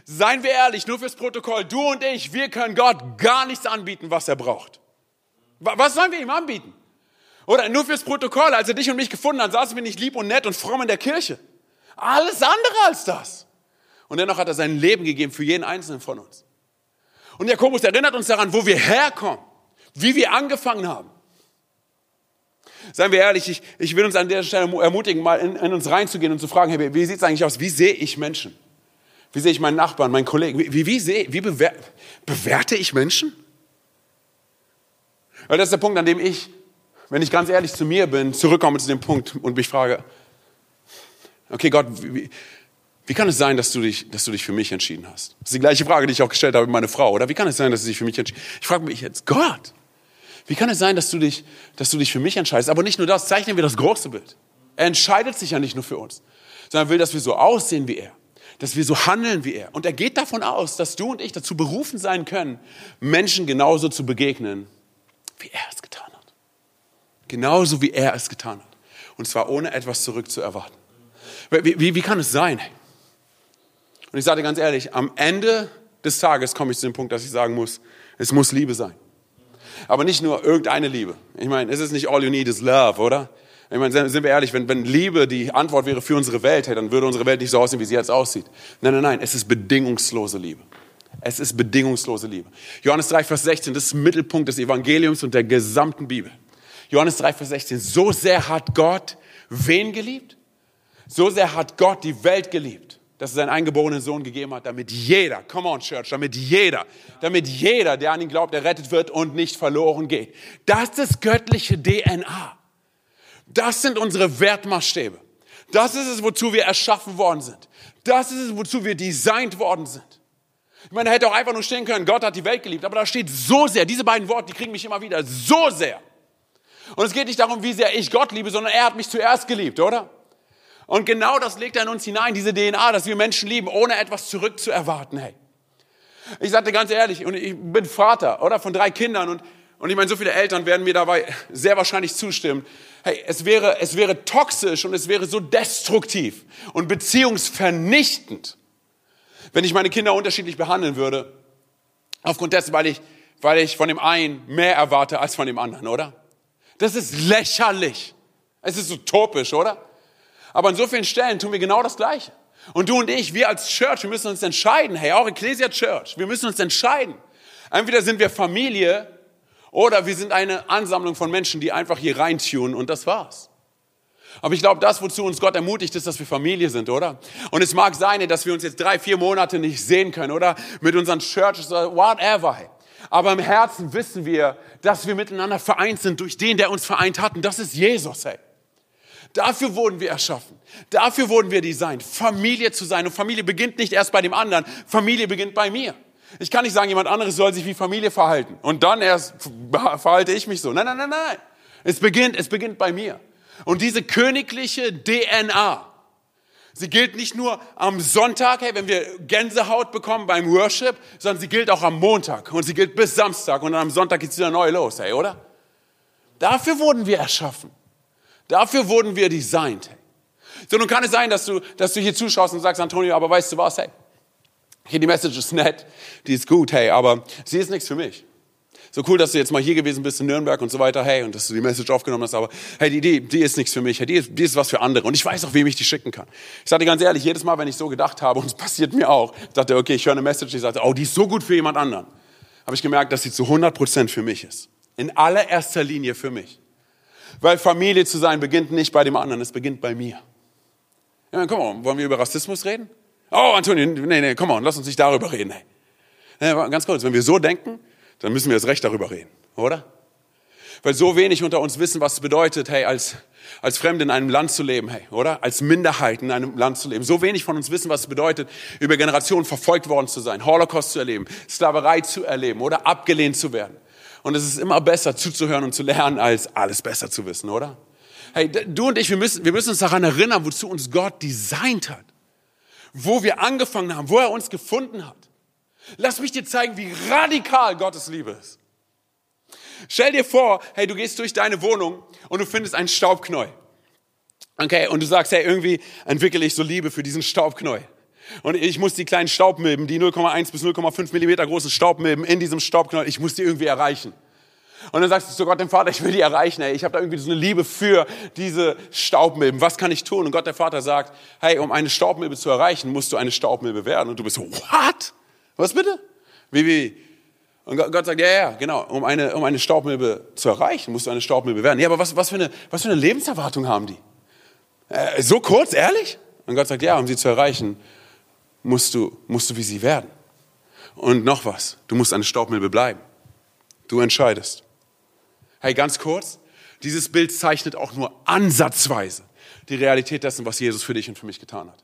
Seien wir ehrlich, nur fürs Protokoll, du und ich, wir können Gott gar nichts anbieten, was er braucht. Was sollen wir ihm anbieten? Oder nur fürs Protokoll, als er dich und mich gefunden hat, saßen wir nicht lieb und nett und fromm in der Kirche. Alles andere als das. Und dennoch hat er sein Leben gegeben für jeden einzelnen von uns. Und Jakobus erinnert uns daran, wo wir herkommen, wie wir angefangen haben. Seien wir ehrlich, ich, ich will uns an der Stelle ermutigen, mal in, in uns reinzugehen und zu fragen, hey, wie sieht es eigentlich aus? Wie sehe ich Menschen? Wie sehe ich meinen Nachbarn, meinen Kollegen? Wie, wie, wie, sehe, wie bewer, bewerte ich Menschen? Weil das ist der Punkt, an dem ich, wenn ich ganz ehrlich zu mir bin, zurückkomme zu dem Punkt und mich frage, okay Gott, wie, wie kann es sein, dass du, dich, dass du dich für mich entschieden hast? Das ist die gleiche Frage, die ich auch gestellt habe mit meiner Frau, oder? Wie kann es sein, dass sie sich für mich entschieden Ich frage mich jetzt, Gott, wie kann es sein, dass du, dich, dass du dich für mich entscheidest? Aber nicht nur das, zeichnen wir das große Bild. Er entscheidet sich ja nicht nur für uns, sondern will, dass wir so aussehen wie er dass wir so handeln wie er. Und er geht davon aus, dass du und ich dazu berufen sein können, Menschen genauso zu begegnen, wie er es getan hat. Genauso wie er es getan hat. Und zwar ohne etwas zurückzuerwarten. Wie, wie, wie kann es sein? Und ich sage dir ganz ehrlich, am Ende des Tages komme ich zu dem Punkt, dass ich sagen muss, es muss Liebe sein. Aber nicht nur irgendeine Liebe. Ich meine, es ist nicht all you need is love, oder? Ich meine, sind wir ehrlich, wenn, wenn Liebe die Antwort wäre für unsere Welt, hey, dann würde unsere Welt nicht so aussehen, wie sie jetzt aussieht. Nein, nein, nein, es ist bedingungslose Liebe. Es ist bedingungslose Liebe. Johannes 3, Vers 16, das ist Mittelpunkt des Evangeliums und der gesamten Bibel. Johannes 3, Vers 16, so sehr hat Gott wen geliebt? So sehr hat Gott die Welt geliebt, dass er seinen eingeborenen Sohn gegeben hat, damit jeder, come on Church, damit jeder, damit jeder, der an ihn glaubt, errettet wird und nicht verloren geht. Das ist göttliche DNA. Das sind unsere Wertmaßstäbe. Das ist es, wozu wir erschaffen worden sind. Das ist es, wozu wir designt worden sind. Ich meine, da hätte auch einfach nur stehen können, Gott hat die Welt geliebt, aber da steht so sehr, diese beiden Worte, die kriegen mich immer wieder, so sehr. Und es geht nicht darum, wie sehr ich Gott liebe, sondern er hat mich zuerst geliebt, oder? Und genau das legt er in uns hinein, diese DNA, dass wir Menschen lieben, ohne etwas zurückzuerwarten, hey. Ich sagte ganz ehrlich, und ich bin Vater, oder, von drei Kindern und und ich meine, so viele Eltern werden mir dabei sehr wahrscheinlich zustimmen. Hey, es wäre, es wäre toxisch und es wäre so destruktiv und beziehungsvernichtend, wenn ich meine Kinder unterschiedlich behandeln würde. Aufgrund dessen, weil ich, weil ich von dem einen mehr erwarte als von dem anderen, oder? Das ist lächerlich. Es ist utopisch, oder? Aber an so vielen Stellen tun wir genau das Gleiche. Und du und ich, wir als Church, wir müssen uns entscheiden, hey, auch Ecclesia Church, wir müssen uns entscheiden. Entweder sind wir Familie oder wir sind eine Ansammlung von Menschen, die einfach hier reintun und das war's. Aber ich glaube, das, wozu uns Gott ermutigt, ist, dass wir Familie sind, oder? Und es mag sein, dass wir uns jetzt drei, vier Monate nicht sehen können, oder? Mit unseren Churches oder whatever. Aber im Herzen wissen wir, dass wir miteinander vereint sind durch den, der uns vereint hat. Und das ist Jesus, hey. Dafür wurden wir erschaffen. Dafür wurden wir designt, Familie zu sein. Und Familie beginnt nicht erst bei dem anderen, Familie beginnt bei mir. Ich kann nicht sagen, jemand anderes soll sich wie Familie verhalten und dann erst verhalte ich mich so. Nein, nein, nein, nein. Es beginnt, es beginnt bei mir. Und diese königliche DNA, sie gilt nicht nur am Sonntag, hey, wenn wir Gänsehaut bekommen beim Worship, sondern sie gilt auch am Montag und sie gilt bis Samstag und am Sonntag geht's wieder neu los, hey, oder? Dafür wurden wir erschaffen. Dafür wurden wir designt. Hey. So, nun kann es sein, dass du, dass du hier zuschaust und sagst, Antonio, aber weißt du was, hey, hier die Message ist nett, die ist gut, hey, aber sie ist nichts für mich. So cool, dass du jetzt mal hier gewesen bist in Nürnberg und so weiter, hey, und dass du die Message aufgenommen hast, aber hey, die, die, die ist nichts für mich, hey, die, ist, die ist was für andere. Und ich weiß auch, wem ich die schicken kann. Ich dir ganz ehrlich, jedes Mal, wenn ich so gedacht habe, und es passiert mir auch, ich dachte, okay, ich höre eine Message, die sagt, oh, die ist so gut für jemand anderen, habe ich gemerkt, dass sie zu 100 Prozent für mich ist. In allererster Linie für mich. Weil Familie zu sein beginnt nicht bei dem anderen, es beginnt bei mir. Ja, komm wollen wir über Rassismus reden? Oh, Antonio, nee, nee, komm mal, lass uns nicht darüber reden. Hey. ganz kurz, wenn wir so denken, dann müssen wir das Recht darüber reden, oder? Weil so wenig unter uns wissen, was es bedeutet, hey, als, als Fremde in einem Land zu leben, hey, oder? Als Minderheit in einem Land zu leben. So wenig von uns wissen, was es bedeutet, über Generationen verfolgt worden zu sein, Holocaust zu erleben, Sklaverei zu erleben oder abgelehnt zu werden. Und es ist immer besser zuzuhören und zu lernen, als alles besser zu wissen, oder? Hey, du und ich, wir müssen, wir müssen uns daran erinnern, wozu uns Gott designt hat wo wir angefangen haben, wo er uns gefunden hat. Lass mich dir zeigen, wie radikal Gottes Liebe ist. Stell dir vor, hey, du gehst durch deine Wohnung und du findest einen Staubknäuel. Okay, und du sagst, hey, irgendwie entwickle ich so Liebe für diesen Staubknäuel. Und ich muss die kleinen Staubmilben, die 0,1 bis 0,5 Millimeter großen Staubmilben in diesem Staubknäuel, ich muss die irgendwie erreichen. Und dann sagst du zu Gott, dem Vater, ich will die erreichen, ey. Ich habe da irgendwie so eine Liebe für diese Staubmilben. Was kann ich tun? Und Gott, der Vater, sagt, hey, um eine Staubmilbe zu erreichen, musst du eine Staubmilbe werden. Und du bist so, what? Was bitte? Wie, wie? Und Gott sagt, ja, ja, genau. Um eine, um eine Staubmilbe zu erreichen, musst du eine Staubmilbe werden. Ja, aber was, was, für, eine, was für eine Lebenserwartung haben die? Äh, so kurz, ehrlich? Und Gott sagt, ja, um sie zu erreichen, musst du, musst du wie sie werden. Und noch was, du musst eine Staubmilbe bleiben. Du entscheidest. Hey, ganz kurz, dieses Bild zeichnet auch nur ansatzweise die Realität dessen, was Jesus für dich und für mich getan hat.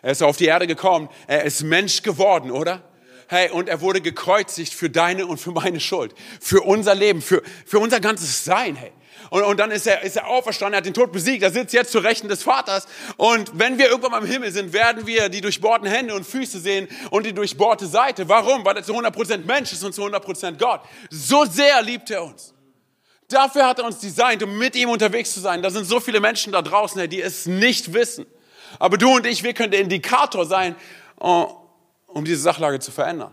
Er ist auf die Erde gekommen, er ist Mensch geworden, oder? Hey, und er wurde gekreuzigt für deine und für meine Schuld, für unser Leben, für, für unser ganzes Sein, hey. Und, und dann ist er, ist er auferstanden, er hat den Tod besiegt, er sitzt jetzt zur Rechten des Vaters. Und wenn wir irgendwann mal im Himmel sind, werden wir die durchbohrten Hände und Füße sehen und die durchbohrte Seite. Warum? Weil er zu 100% Mensch ist und zu 100% Gott. So sehr liebt er uns. Dafür hat er uns designt, um mit ihm unterwegs zu sein. Da sind so viele Menschen da draußen, die es nicht wissen. Aber du und ich, wir können der Indikator sein, äh, um diese Sachlage zu verändern.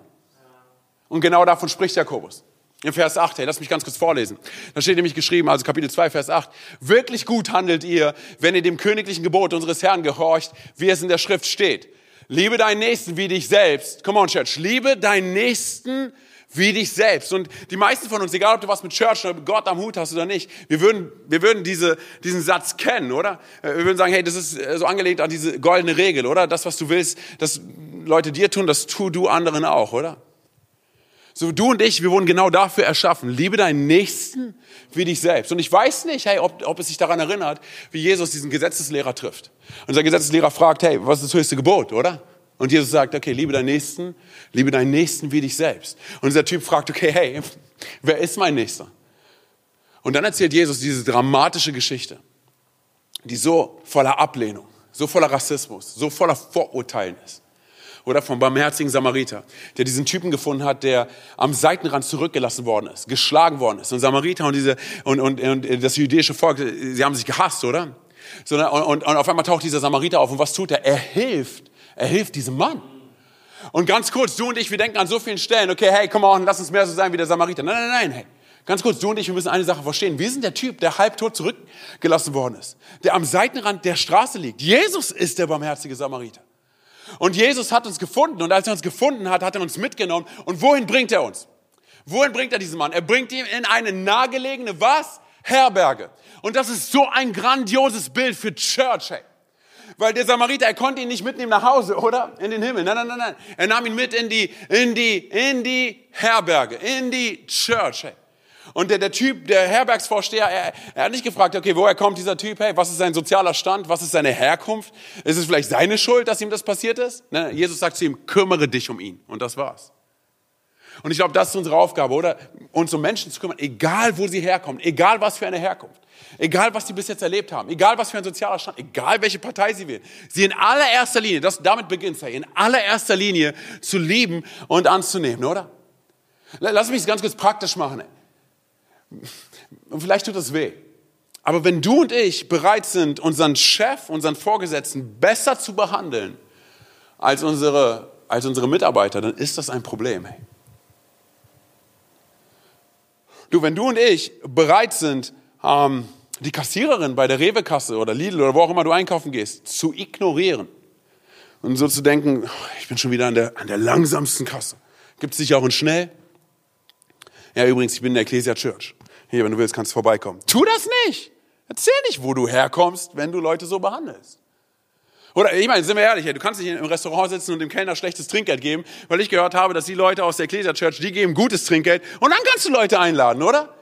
Und genau davon spricht Jakobus. In Vers 8, hey, lass mich ganz kurz vorlesen. Da steht nämlich geschrieben, also Kapitel 2, Vers 8. Wirklich gut handelt ihr, wenn ihr dem königlichen Gebot unseres Herrn gehorcht, wie es in der Schrift steht. Liebe deinen Nächsten wie dich selbst. Come on, Church. Liebe deinen Nächsten wie dich selbst. Und die meisten von uns, egal ob du was mit Church oder mit Gott am Hut hast oder nicht, wir würden, wir würden diese, diesen Satz kennen, oder? Wir würden sagen, hey, das ist äh, so angelegt an diese goldene Regel, oder? Das, was du willst, dass Leute dir tun, das tu du anderen auch, oder? So du und ich, wir wurden genau dafür erschaffen. Liebe deinen Nächsten wie dich selbst. Und ich weiß nicht, hey, ob, ob es sich daran erinnert, wie Jesus diesen Gesetzeslehrer trifft. Und der Gesetzeslehrer fragt, hey, was ist das höchste Gebot, oder? Und Jesus sagt, okay, liebe deinen Nächsten, liebe deinen Nächsten wie dich selbst. Und dieser Typ fragt, okay, hey, wer ist mein Nächster? Und dann erzählt Jesus diese dramatische Geschichte, die so voller Ablehnung, so voller Rassismus, so voller Vorurteilen ist. Oder vom barmherzigen Samariter, der diesen Typen gefunden hat, der am Seitenrand zurückgelassen worden ist, geschlagen worden ist. Und Samariter und, diese, und, und, und das jüdische Volk, sie haben sich gehasst, oder? und, und, und auf einmal taucht dieser Samariter auf und was tut er? Er hilft er hilft diesem Mann. Und ganz kurz, du und ich, wir denken an so vielen Stellen, okay, hey, komm on, lass uns mehr so sein wie der Samariter. Nein, nein, nein, hey. Ganz kurz, du und ich, wir müssen eine Sache verstehen. Wir sind der Typ, der halbtot zurückgelassen worden ist, der am Seitenrand der Straße liegt. Jesus ist der barmherzige Samariter. Und Jesus hat uns gefunden und als er uns gefunden hat, hat er uns mitgenommen. Und wohin bringt er uns? Wohin bringt er diesen Mann? Er bringt ihn in eine nahegelegene, was? Herberge. Und das ist so ein grandioses Bild für Church, hey. Weil der Samariter, er konnte ihn nicht mitnehmen nach Hause, oder? In den Himmel. Nein, nein, nein, nein. Er nahm ihn mit in die, in die, in die Herberge, in die Church. Hey. Und der, der Typ, der Herbergsvorsteher, er, er hat nicht gefragt, okay, woher kommt dieser Typ? Hey, was ist sein sozialer Stand? Was ist seine Herkunft? Ist es vielleicht seine Schuld, dass ihm das passiert ist? Ne? Jesus sagt zu ihm, kümmere dich um ihn. Und das war's. Und ich glaube, das ist unsere Aufgabe, oder? Uns um Menschen zu kümmern, egal wo sie herkommen, egal was für eine Herkunft, egal was sie bis jetzt erlebt haben, egal was für ein sozialer Stand, egal welche Partei sie wählen. Sie in allererster Linie, das, damit beginnt es, in allererster Linie zu lieben und anzunehmen, oder? Lass mich es ganz kurz praktisch machen. Und vielleicht tut das weh. Aber wenn du und ich bereit sind, unseren Chef, unseren Vorgesetzten besser zu behandeln als unsere, als unsere Mitarbeiter, dann ist das ein Problem. Hey. Du, wenn du und ich bereit sind, ähm, die Kassiererin bei der Rewe-Kasse oder Lidl oder wo auch immer du einkaufen gehst, zu ignorieren und so zu denken, ich bin schon wieder an der, an der langsamsten Kasse. Gibt es sicher auch in schnell? Ja, übrigens, ich bin in der Ecclesia Church. Hier, wenn du willst, kannst du vorbeikommen. Tu das nicht. Erzähl nicht, wo du herkommst, wenn du Leute so behandelst. Oder ich meine, sind wir ehrlich, du kannst nicht im Restaurant sitzen und dem Kellner schlechtes Trinkgeld geben, weil ich gehört habe, dass die Leute aus der Ecclesia Church, die geben gutes Trinkgeld und dann kannst du Leute einladen, oder?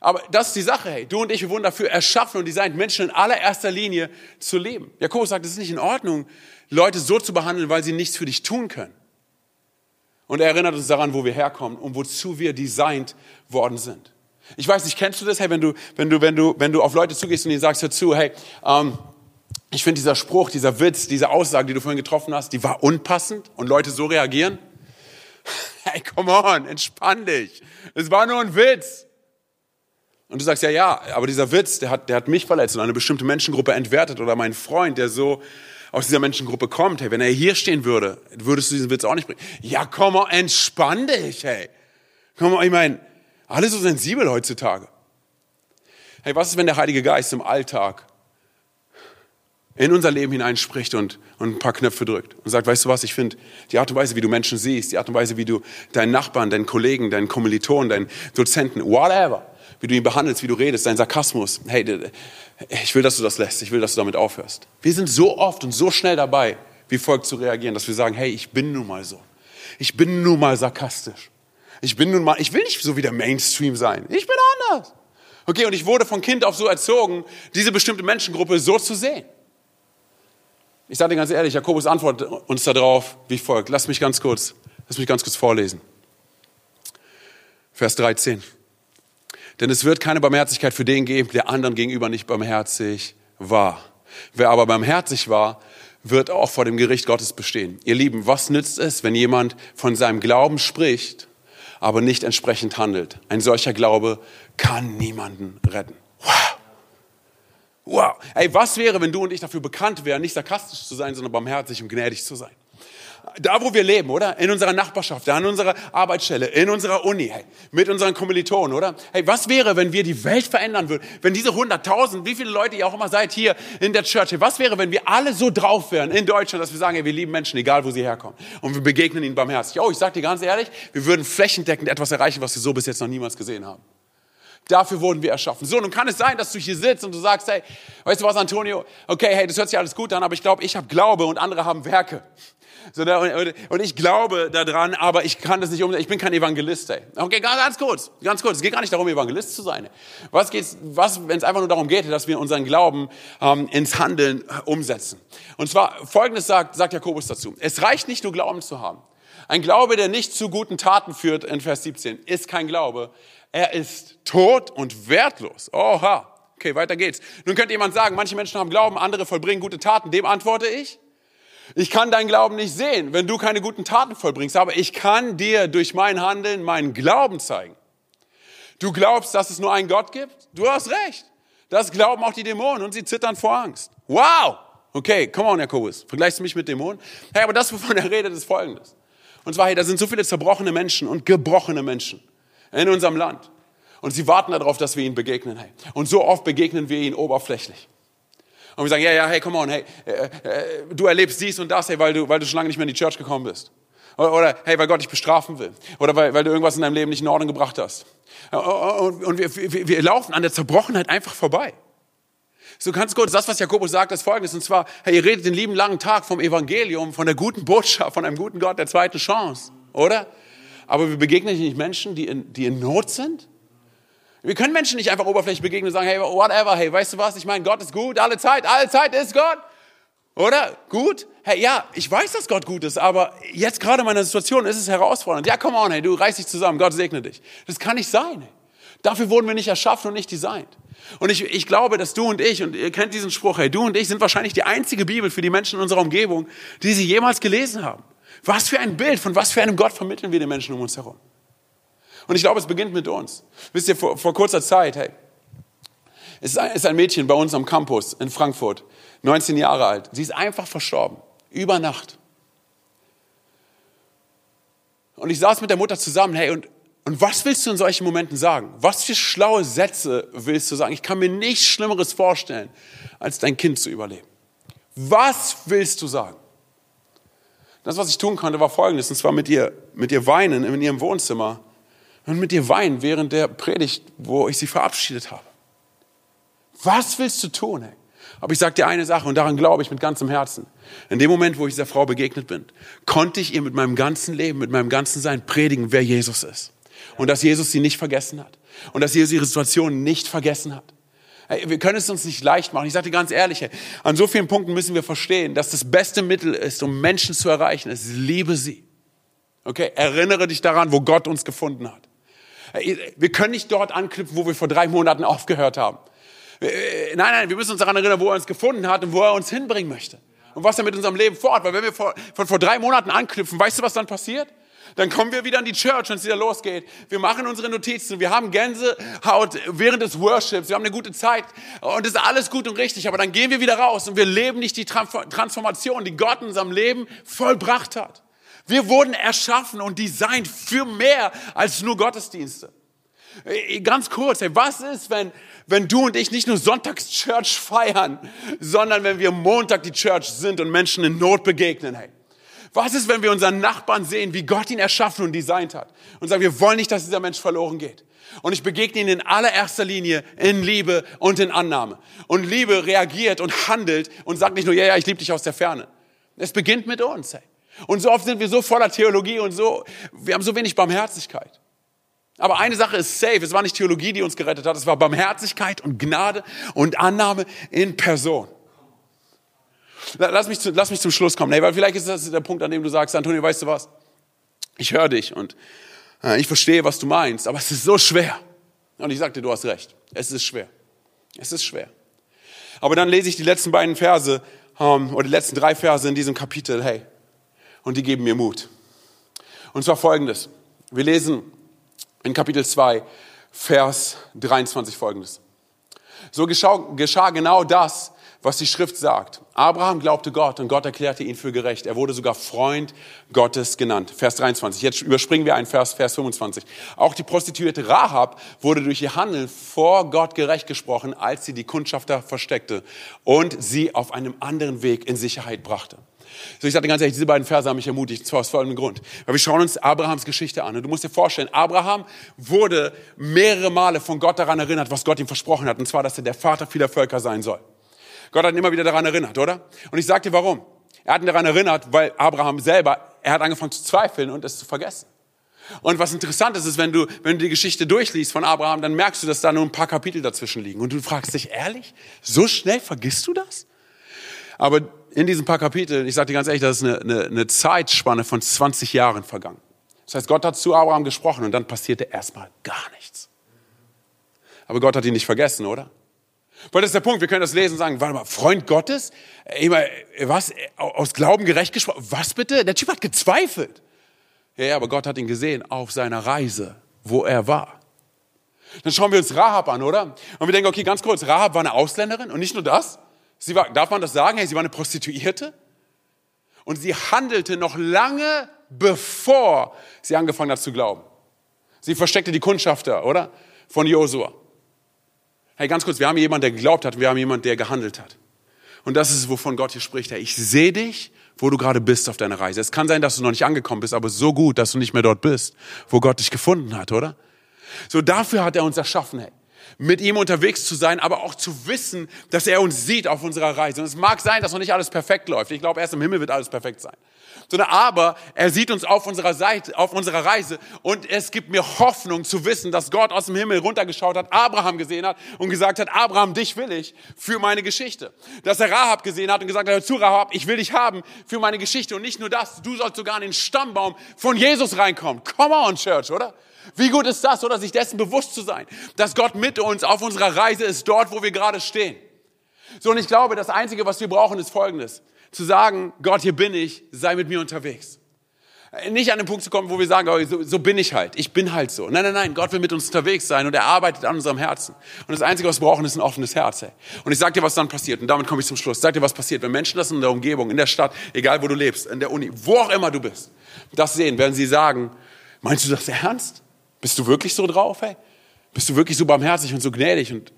Aber das ist die Sache, hey. Du und ich, wir wurden dafür erschaffen und designt, Menschen in allererster Linie zu leben. Jakobus sagt, es ist nicht in Ordnung, Leute so zu behandeln, weil sie nichts für dich tun können. Und er erinnert uns daran, wo wir herkommen und wozu wir designt worden sind. Ich weiß nicht, kennst du das? Hey, wenn du, wenn du, wenn du, wenn du auf Leute zugehst und ihnen sagst, hör zu, hey, ähm, ich finde dieser Spruch, dieser Witz, diese Aussage, die du vorhin getroffen hast, die war unpassend und Leute so reagieren. Hey, come on, entspann dich. Es war nur ein Witz. Und du sagst, ja, ja, aber dieser Witz, der hat, der hat mich verletzt und eine bestimmte Menschengruppe entwertet oder mein Freund, der so aus dieser Menschengruppe kommt, hey, wenn er hier stehen würde, würdest du diesen Witz auch nicht bringen. Ja, komm mal, entspann dich, hey. Komm mal, ich meine, alle so sensibel heutzutage. Hey, was ist, wenn der Heilige Geist im Alltag in unser Leben hineinspricht und, und ein paar Knöpfe drückt und sagt, weißt du was, ich finde, die Art und Weise, wie du Menschen siehst, die Art und Weise, wie du deinen Nachbarn, deinen Kollegen, deinen Kommilitonen, deinen Dozenten, whatever, wie du ihn behandelst, wie du redest, dein Sarkasmus, hey, ich will, dass du das lässt, ich will, dass du damit aufhörst. Wir sind so oft und so schnell dabei, wie folgt zu reagieren, dass wir sagen, hey, ich bin nun mal so. Ich bin nun mal sarkastisch. Ich bin nun mal, ich will nicht so wie der Mainstream sein. Ich bin anders. Okay, und ich wurde von Kind auf so erzogen, diese bestimmte Menschengruppe so zu sehen. Ich sage dir ganz ehrlich, Jakobus antwortet uns darauf wie folgt. Lass mich ganz kurz, lass mich ganz kurz vorlesen. Vers 13. Denn es wird keine Barmherzigkeit für den geben, der anderen gegenüber nicht barmherzig war. Wer aber barmherzig war, wird auch vor dem Gericht Gottes bestehen. Ihr Lieben, was nützt es, wenn jemand von seinem Glauben spricht, aber nicht entsprechend handelt? Ein solcher Glaube kann niemanden retten. Wow. Ey, was wäre, wenn du und ich dafür bekannt wären, nicht sarkastisch zu sein, sondern barmherzig und gnädig zu sein? Da, wo wir leben, oder? In unserer Nachbarschaft, an unserer Arbeitsstelle, in unserer Uni, hey, mit unseren Kommilitonen, oder? Hey, was wäre, wenn wir die Welt verändern würden? Wenn diese hunderttausend, wie viele Leute ihr auch immer seid hier in der Church, hey, was wäre, wenn wir alle so drauf wären in Deutschland, dass wir sagen, hey, wir lieben Menschen, egal wo sie herkommen. Und wir begegnen ihnen barmherzig. Oh, ich sag dir ganz ehrlich, wir würden flächendeckend etwas erreichen, was wir so bis jetzt noch niemals gesehen haben. Dafür wurden wir erschaffen. So, nun kann es sein, dass du hier sitzt und du sagst, hey, weißt du was, Antonio? Okay, hey, das hört sich alles gut an, aber ich glaube, ich habe Glaube und andere haben Werke. So, und, und ich glaube daran, aber ich kann das nicht umsetzen. Ich bin kein Evangelist, ey. Okay, ganz, ganz kurz, ganz kurz. Es geht gar nicht darum, Evangelist zu sein. Was geht's, was, wenn es einfach nur darum geht, dass wir unseren Glauben ähm, ins Handeln äh, umsetzen? Und zwar, Folgendes sagt, sagt Jakobus dazu. Es reicht nicht nur Glauben zu haben. Ein Glaube, der nicht zu guten Taten führt, in Vers 17, ist kein Glaube. Er ist tot und wertlos. Oha. Okay, weiter geht's. Nun könnte jemand sagen, manche Menschen haben Glauben, andere vollbringen gute Taten. Dem antworte ich, ich kann deinen Glauben nicht sehen, wenn du keine guten Taten vollbringst, aber ich kann dir durch mein Handeln meinen Glauben zeigen. Du glaubst, dass es nur einen Gott gibt? Du hast recht. Das glauben auch die Dämonen und sie zittern vor Angst. Wow! Okay, come on, Jakobus. Vergleichst du mich mit Dämonen? Hey, aber das, wovon er redet, ist folgendes. Und zwar, hey, da sind so viele zerbrochene Menschen und gebrochene Menschen in unserem Land. Und sie warten darauf, dass wir ihnen begegnen. Hey. Und so oft begegnen wir ihnen oberflächlich. Und wir sagen, ja, ja, hey, come on, hey, äh, äh, du erlebst dies und das, hey, weil du, weil du schon lange nicht mehr in die Church gekommen bist. Oder, oder hey, weil Gott dich bestrafen will. Oder weil, weil du irgendwas in deinem Leben nicht in Ordnung gebracht hast. Und, und wir, wir, wir laufen an der Zerbrochenheit einfach vorbei. So ganz kurz, das, was Jakobus sagt, ist folgendes. Und zwar, hey, ihr redet den lieben langen Tag vom Evangelium, von der guten Botschaft, von einem guten Gott der zweiten Chance. Oder? Aber wir begegnen nicht Menschen, die in, die in Not sind, Wir können Menschen nicht einfach oberflächlich begegnen und sagen, hey, whatever, hey, weißt du was? Ich meine, Gott ist gut, alle Zeit, alle Zeit ist Gott. Oder? Gut? Hey, ja, ich weiß, dass Gott gut ist, aber jetzt gerade in meiner Situation ist es herausfordernd. Ja, come on, hey, du reiß dich zusammen, Gott segne dich. Das kann nicht sein. Dafür wurden wir nicht erschaffen und nicht designt. Und ich, ich glaube, dass du und ich, und ihr kennt diesen Spruch, hey, du und ich sind wahrscheinlich die einzige Bibel für die Menschen in unserer Umgebung, die sie jemals gelesen haben. Was für ein Bild, von was für einem Gott vermitteln wir den Menschen um uns herum. Und ich glaube, es beginnt mit uns. Wisst ihr, vor, vor kurzer Zeit, hey, es ist ein, Mädchen bei uns am Campus in Frankfurt, 19 Jahre alt. Sie ist einfach verstorben, über Nacht. Und ich saß mit der Mutter zusammen, hey, und und was willst du in solchen Momenten sagen? Was für schlaue Sätze willst du sagen? Ich kann mir nichts Schlimmeres vorstellen, als dein Kind zu überleben. Was willst du sagen? Das, was ich tun konnte, war folgendes, und zwar mit ihr, mit ihr weinen in ihrem Wohnzimmer und mit ihr weinen während der Predigt, wo ich sie verabschiedet habe. Was willst du tun? Ey? Aber ich sage dir eine Sache und daran glaube ich mit ganzem Herzen. In dem Moment, wo ich dieser Frau begegnet bin, konnte ich ihr mit meinem ganzen Leben, mit meinem ganzen Sein predigen, wer Jesus ist und dass Jesus sie nicht vergessen hat und dass Jesus ihre Situation nicht vergessen hat. Wir können es uns nicht leicht machen. Ich sage dir ganz ehrlich, an so vielen Punkten müssen wir verstehen, dass das beste Mittel ist, um Menschen zu erreichen, ist, liebe sie. Okay, erinnere dich daran, wo Gott uns gefunden hat. Wir können nicht dort anknüpfen, wo wir vor drei Monaten aufgehört haben. Nein, nein, wir müssen uns daran erinnern, wo er uns gefunden hat und wo er uns hinbringen möchte. Und was er mit unserem Leben vorhat. Weil wenn wir von vor drei Monaten anknüpfen, weißt du, was dann passiert? Dann kommen wir wieder an die Church, wenn es wieder losgeht. Wir machen unsere Notizen, wir haben Gänsehaut während des Worships, wir haben eine gute Zeit und es ist alles gut und richtig. Aber dann gehen wir wieder raus und wir leben nicht die Transformation, die Gott in unserem Leben vollbracht hat. Wir wurden erschaffen und designt für mehr als nur Gottesdienste. Äh, ganz kurz, hey, was ist, wenn, wenn du und ich nicht nur Sonntags Church feiern, sondern wenn wir Montag die Church sind und Menschen in Not begegnen, hey? Was ist, wenn wir unseren Nachbarn sehen, wie Gott ihn erschaffen und designt hat und sagen, wir wollen nicht, dass dieser Mensch verloren geht. Und ich begegne ihn in allererster Linie in Liebe und in Annahme. Und Liebe reagiert und handelt und sagt nicht nur, ja, ja, ich liebe dich aus der Ferne. Es beginnt mit uns. Hey. Und so oft sind wir so voller Theologie und so, wir haben so wenig Barmherzigkeit. Aber eine Sache ist safe, es war nicht Theologie, die uns gerettet hat, es war Barmherzigkeit und Gnade und Annahme in Person. Lass mich, zu, lass mich zum Schluss kommen. Nee, weil vielleicht ist das der Punkt, an dem du sagst, Antonio, weißt du was? Ich höre dich und äh, ich verstehe, was du meinst, aber es ist so schwer. Und ich sagte, du hast recht. Es ist schwer. Es ist schwer. Aber dann lese ich die letzten beiden Verse ähm, oder die letzten drei Verse in diesem Kapitel, hey, und die geben mir Mut. Und zwar folgendes. Wir lesen in Kapitel 2, Vers 23 folgendes. So geschah, geschah genau das, was die Schrift sagt. Abraham glaubte Gott und Gott erklärte ihn für gerecht. Er wurde sogar Freund Gottes genannt. Vers 23. Jetzt überspringen wir einen Vers, Vers 25. Auch die Prostituierte Rahab wurde durch ihr Handeln vor Gott gerecht gesprochen, als sie die Kundschafter versteckte und sie auf einem anderen Weg in Sicherheit brachte. So, ich sage ganz ehrlich, diese beiden Verse haben mich ermutigt, zwar aus folgendem Grund. Weil wir schauen uns Abrahams Geschichte an. Und du musst dir vorstellen, Abraham wurde mehrere Male von Gott daran erinnert, was Gott ihm versprochen hat. Und zwar, dass er der Vater vieler Völker sein soll. Gott hat ihn immer wieder daran erinnert, oder? Und ich sage dir warum. Er hat ihn daran erinnert, weil Abraham selber, er hat angefangen zu zweifeln und es zu vergessen. Und was interessant ist, ist, wenn du, wenn du die Geschichte durchliest von Abraham, dann merkst du, dass da nur ein paar Kapitel dazwischen liegen. Und du fragst dich, ehrlich? So schnell vergisst du das? Aber in diesen paar Kapiteln, ich sage dir ganz ehrlich, das ist eine, eine, eine Zeitspanne von 20 Jahren vergangen. Das heißt, Gott hat zu Abraham gesprochen und dann passierte erstmal gar nichts. Aber Gott hat ihn nicht vergessen, oder? Weil das ist der Punkt, wir können das lesen und sagen, warte mal, Freund Gottes? Was? Aus Glauben gerecht gesprochen? Was bitte? Der Typ hat gezweifelt. Ja, aber Gott hat ihn gesehen auf seiner Reise, wo er war. Dann schauen wir uns Rahab an, oder? Und wir denken, okay, ganz kurz, Rahab war eine Ausländerin und nicht nur das. Sie war, darf man das sagen? Hey, sie war eine Prostituierte. Und sie handelte noch lange bevor sie angefangen hat zu glauben. Sie versteckte die Kundschafter, oder? Von Josua. Hey, ganz kurz, wir haben jemanden, der geglaubt hat, wir haben jemanden, der gehandelt hat. Und das ist, wovon Gott hier spricht. Hey, ich sehe dich, wo du gerade bist auf deiner Reise. Es kann sein, dass du noch nicht angekommen bist, aber so gut, dass du nicht mehr dort bist, wo Gott dich gefunden hat, oder? So dafür hat er uns erschaffen, hey. Mit ihm unterwegs zu sein, aber auch zu wissen, dass er uns sieht auf unserer Reise. Und es mag sein, dass noch nicht alles perfekt läuft. Ich glaube, erst im Himmel wird alles perfekt sein. Sondern aber er sieht uns auf unserer Seite, auf unserer Reise und es gibt mir Hoffnung zu wissen, dass Gott aus dem Himmel runtergeschaut hat, Abraham gesehen hat und gesagt hat, Abraham, dich will ich für meine Geschichte. Dass er Rahab gesehen hat und gesagt hat, zu Rahab, ich will dich haben für meine Geschichte. Und nicht nur das, du sollst sogar in den Stammbaum von Jesus reinkommen. Come on, Church, oder? Wie gut ist das, oder sich dessen bewusst zu sein, dass Gott mit uns auf unserer Reise ist, dort, wo wir gerade stehen. So, und ich glaube, das Einzige, was wir brauchen, ist Folgendes. Zu sagen, Gott, hier bin ich, sei mit mir unterwegs. Nicht an den Punkt zu kommen, wo wir sagen, oh, so, so bin ich halt, ich bin halt so. Nein, nein, nein, Gott will mit uns unterwegs sein und er arbeitet an unserem Herzen. Und das Einzige, was wir brauchen, ist ein offenes Herz. Ey. Und ich sag dir, was dann passiert. Und damit komme ich zum Schluss. Sag dir, was passiert, wenn Menschen das in der Umgebung, in der Stadt, egal wo du lebst, in der Uni, wo auch immer du bist, das sehen, werden sie sagen, meinst du das ernst? Bist du wirklich so drauf, hey? Bist du wirklich so barmherzig und so gnädig? Und,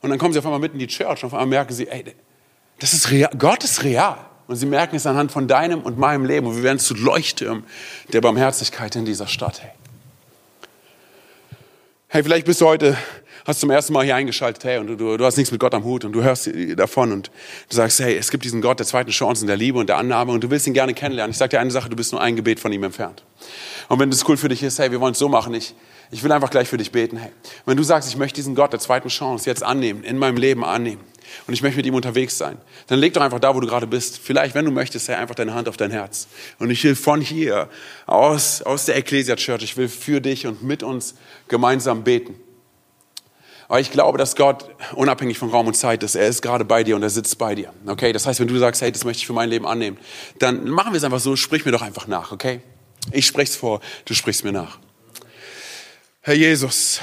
und dann kommen sie auf einmal mitten in die Church und auf einmal merken sie, ey, das ist real, Gott ist real. Und sie merken es anhand von deinem und meinem Leben. Und wir werden zu Leuchttürmen der Barmherzigkeit in dieser Stadt, hey. Hey, vielleicht bist du heute, hast zum ersten Mal hier eingeschaltet, hey, und du, du hast nichts mit Gott am Hut und du hörst davon und du sagst, hey, es gibt diesen Gott der zweiten Chancen, der Liebe und der Annahme und du willst ihn gerne kennenlernen. Ich sage dir eine Sache, du bist nur ein Gebet von ihm entfernt. Und wenn das cool für dich ist, hey, wir wollen es so machen, ich, ich will einfach gleich für dich beten, hey. Wenn du sagst, ich möchte diesen Gott der zweiten Chance jetzt annehmen, in meinem Leben annehmen, und ich möchte mit ihm unterwegs sein, dann leg doch einfach da, wo du gerade bist. Vielleicht, wenn du möchtest, hey, einfach deine Hand auf dein Herz. Und ich will von hier, aus, aus der Ecclesia Church, ich will für dich und mit uns gemeinsam beten. Aber ich glaube, dass Gott unabhängig von Raum und Zeit ist. Er ist gerade bei dir und er sitzt bei dir. Okay? Das heißt, wenn du sagst, hey, das möchte ich für mein Leben annehmen, dann machen wir es einfach so, sprich mir doch einfach nach, okay? Ich spreche es vor, du sprichst mir nach. Herr Jesus,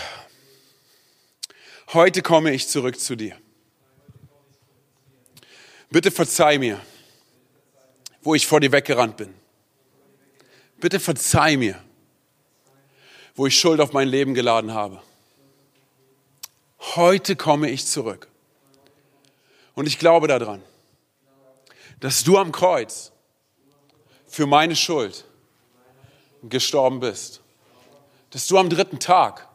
heute komme ich zurück zu dir. Bitte verzeih mir, wo ich vor dir weggerannt bin. Bitte verzeih mir, wo ich Schuld auf mein Leben geladen habe. Heute komme ich zurück. Und ich glaube daran, dass du am Kreuz für meine Schuld gestorben bist. Dass du am dritten Tag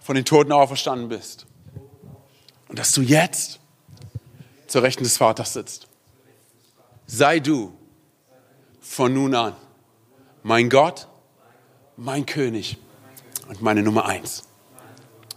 von den Toten auferstanden bist. Und dass du jetzt zur Rechten des Vaters sitzt. Sei du von nun an mein Gott, mein König und meine Nummer eins.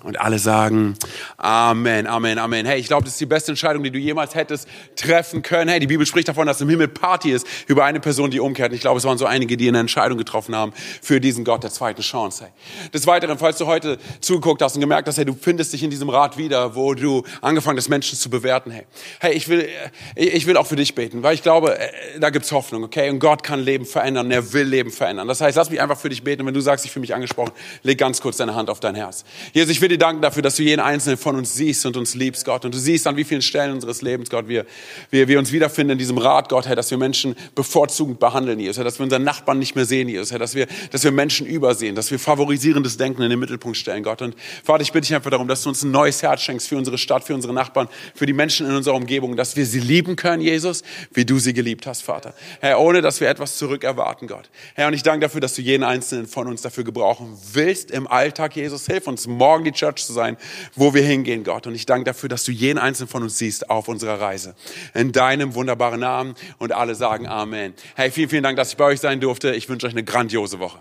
Und alle sagen Amen, Amen, Amen. Hey, ich glaube, das ist die beste Entscheidung, die du jemals hättest treffen können. Hey, die Bibel spricht davon, dass im Himmel Party ist über eine Person, die umkehrt. Und ich glaube, es waren so einige, die eine Entscheidung getroffen haben für diesen Gott der zweiten Chance. Hey. Des Weiteren, falls du heute zugeguckt hast und gemerkt hast, hey, du findest dich in diesem Rat wieder, wo du angefangen hast, Menschen zu bewerten. Hey, hey, ich will, äh, ich will auch für dich beten, weil ich glaube, äh, da gibt's Hoffnung, okay? Und Gott kann Leben verändern, und er will Leben verändern. Das heißt, lass mich einfach für dich beten. Und wenn du sagst, ich fühle mich angesprochen, leg ganz kurz deine Hand auf dein Herz. Jesus, ich will dir danken dafür, dass du jeden einzelnen von uns siehst und uns liebst, Gott. Und du siehst an wie vielen Stellen unseres Lebens, Gott, wir, wir, wir uns wiederfinden in diesem Rat, Gott, Herr, dass wir Menschen bevorzugend behandeln, Jesus, Herr, dass wir unseren Nachbarn nicht mehr sehen, Jesus, Herr, dass wir, dass wir Menschen übersehen, dass wir favorisierendes Denken in den Mittelpunkt stellen, Gott. Und Vater, ich bitte dich einfach darum, dass du uns ein neues Herz schenkst für unsere Stadt, für unsere Nachbarn, für die Menschen in unserer Umgebung, dass wir sie lieben können, Jesus, wie du sie geliebt hast, Vater. Herr, ohne dass wir etwas zurück erwarten, Gott. Herr, und ich danke dafür, dass du jeden einzelnen von uns dafür gebrauchen willst im Alltag, Jesus. Hilf uns, morgen die Church zu sein, wo wir hingehen, Gott. Und ich danke dafür, dass du jeden einzelnen von uns siehst auf unserer Reise. In deinem wunderbaren Namen und alle sagen Amen. Hey, vielen, vielen Dank, dass ich bei euch sein durfte. Ich wünsche euch eine grandiose Woche.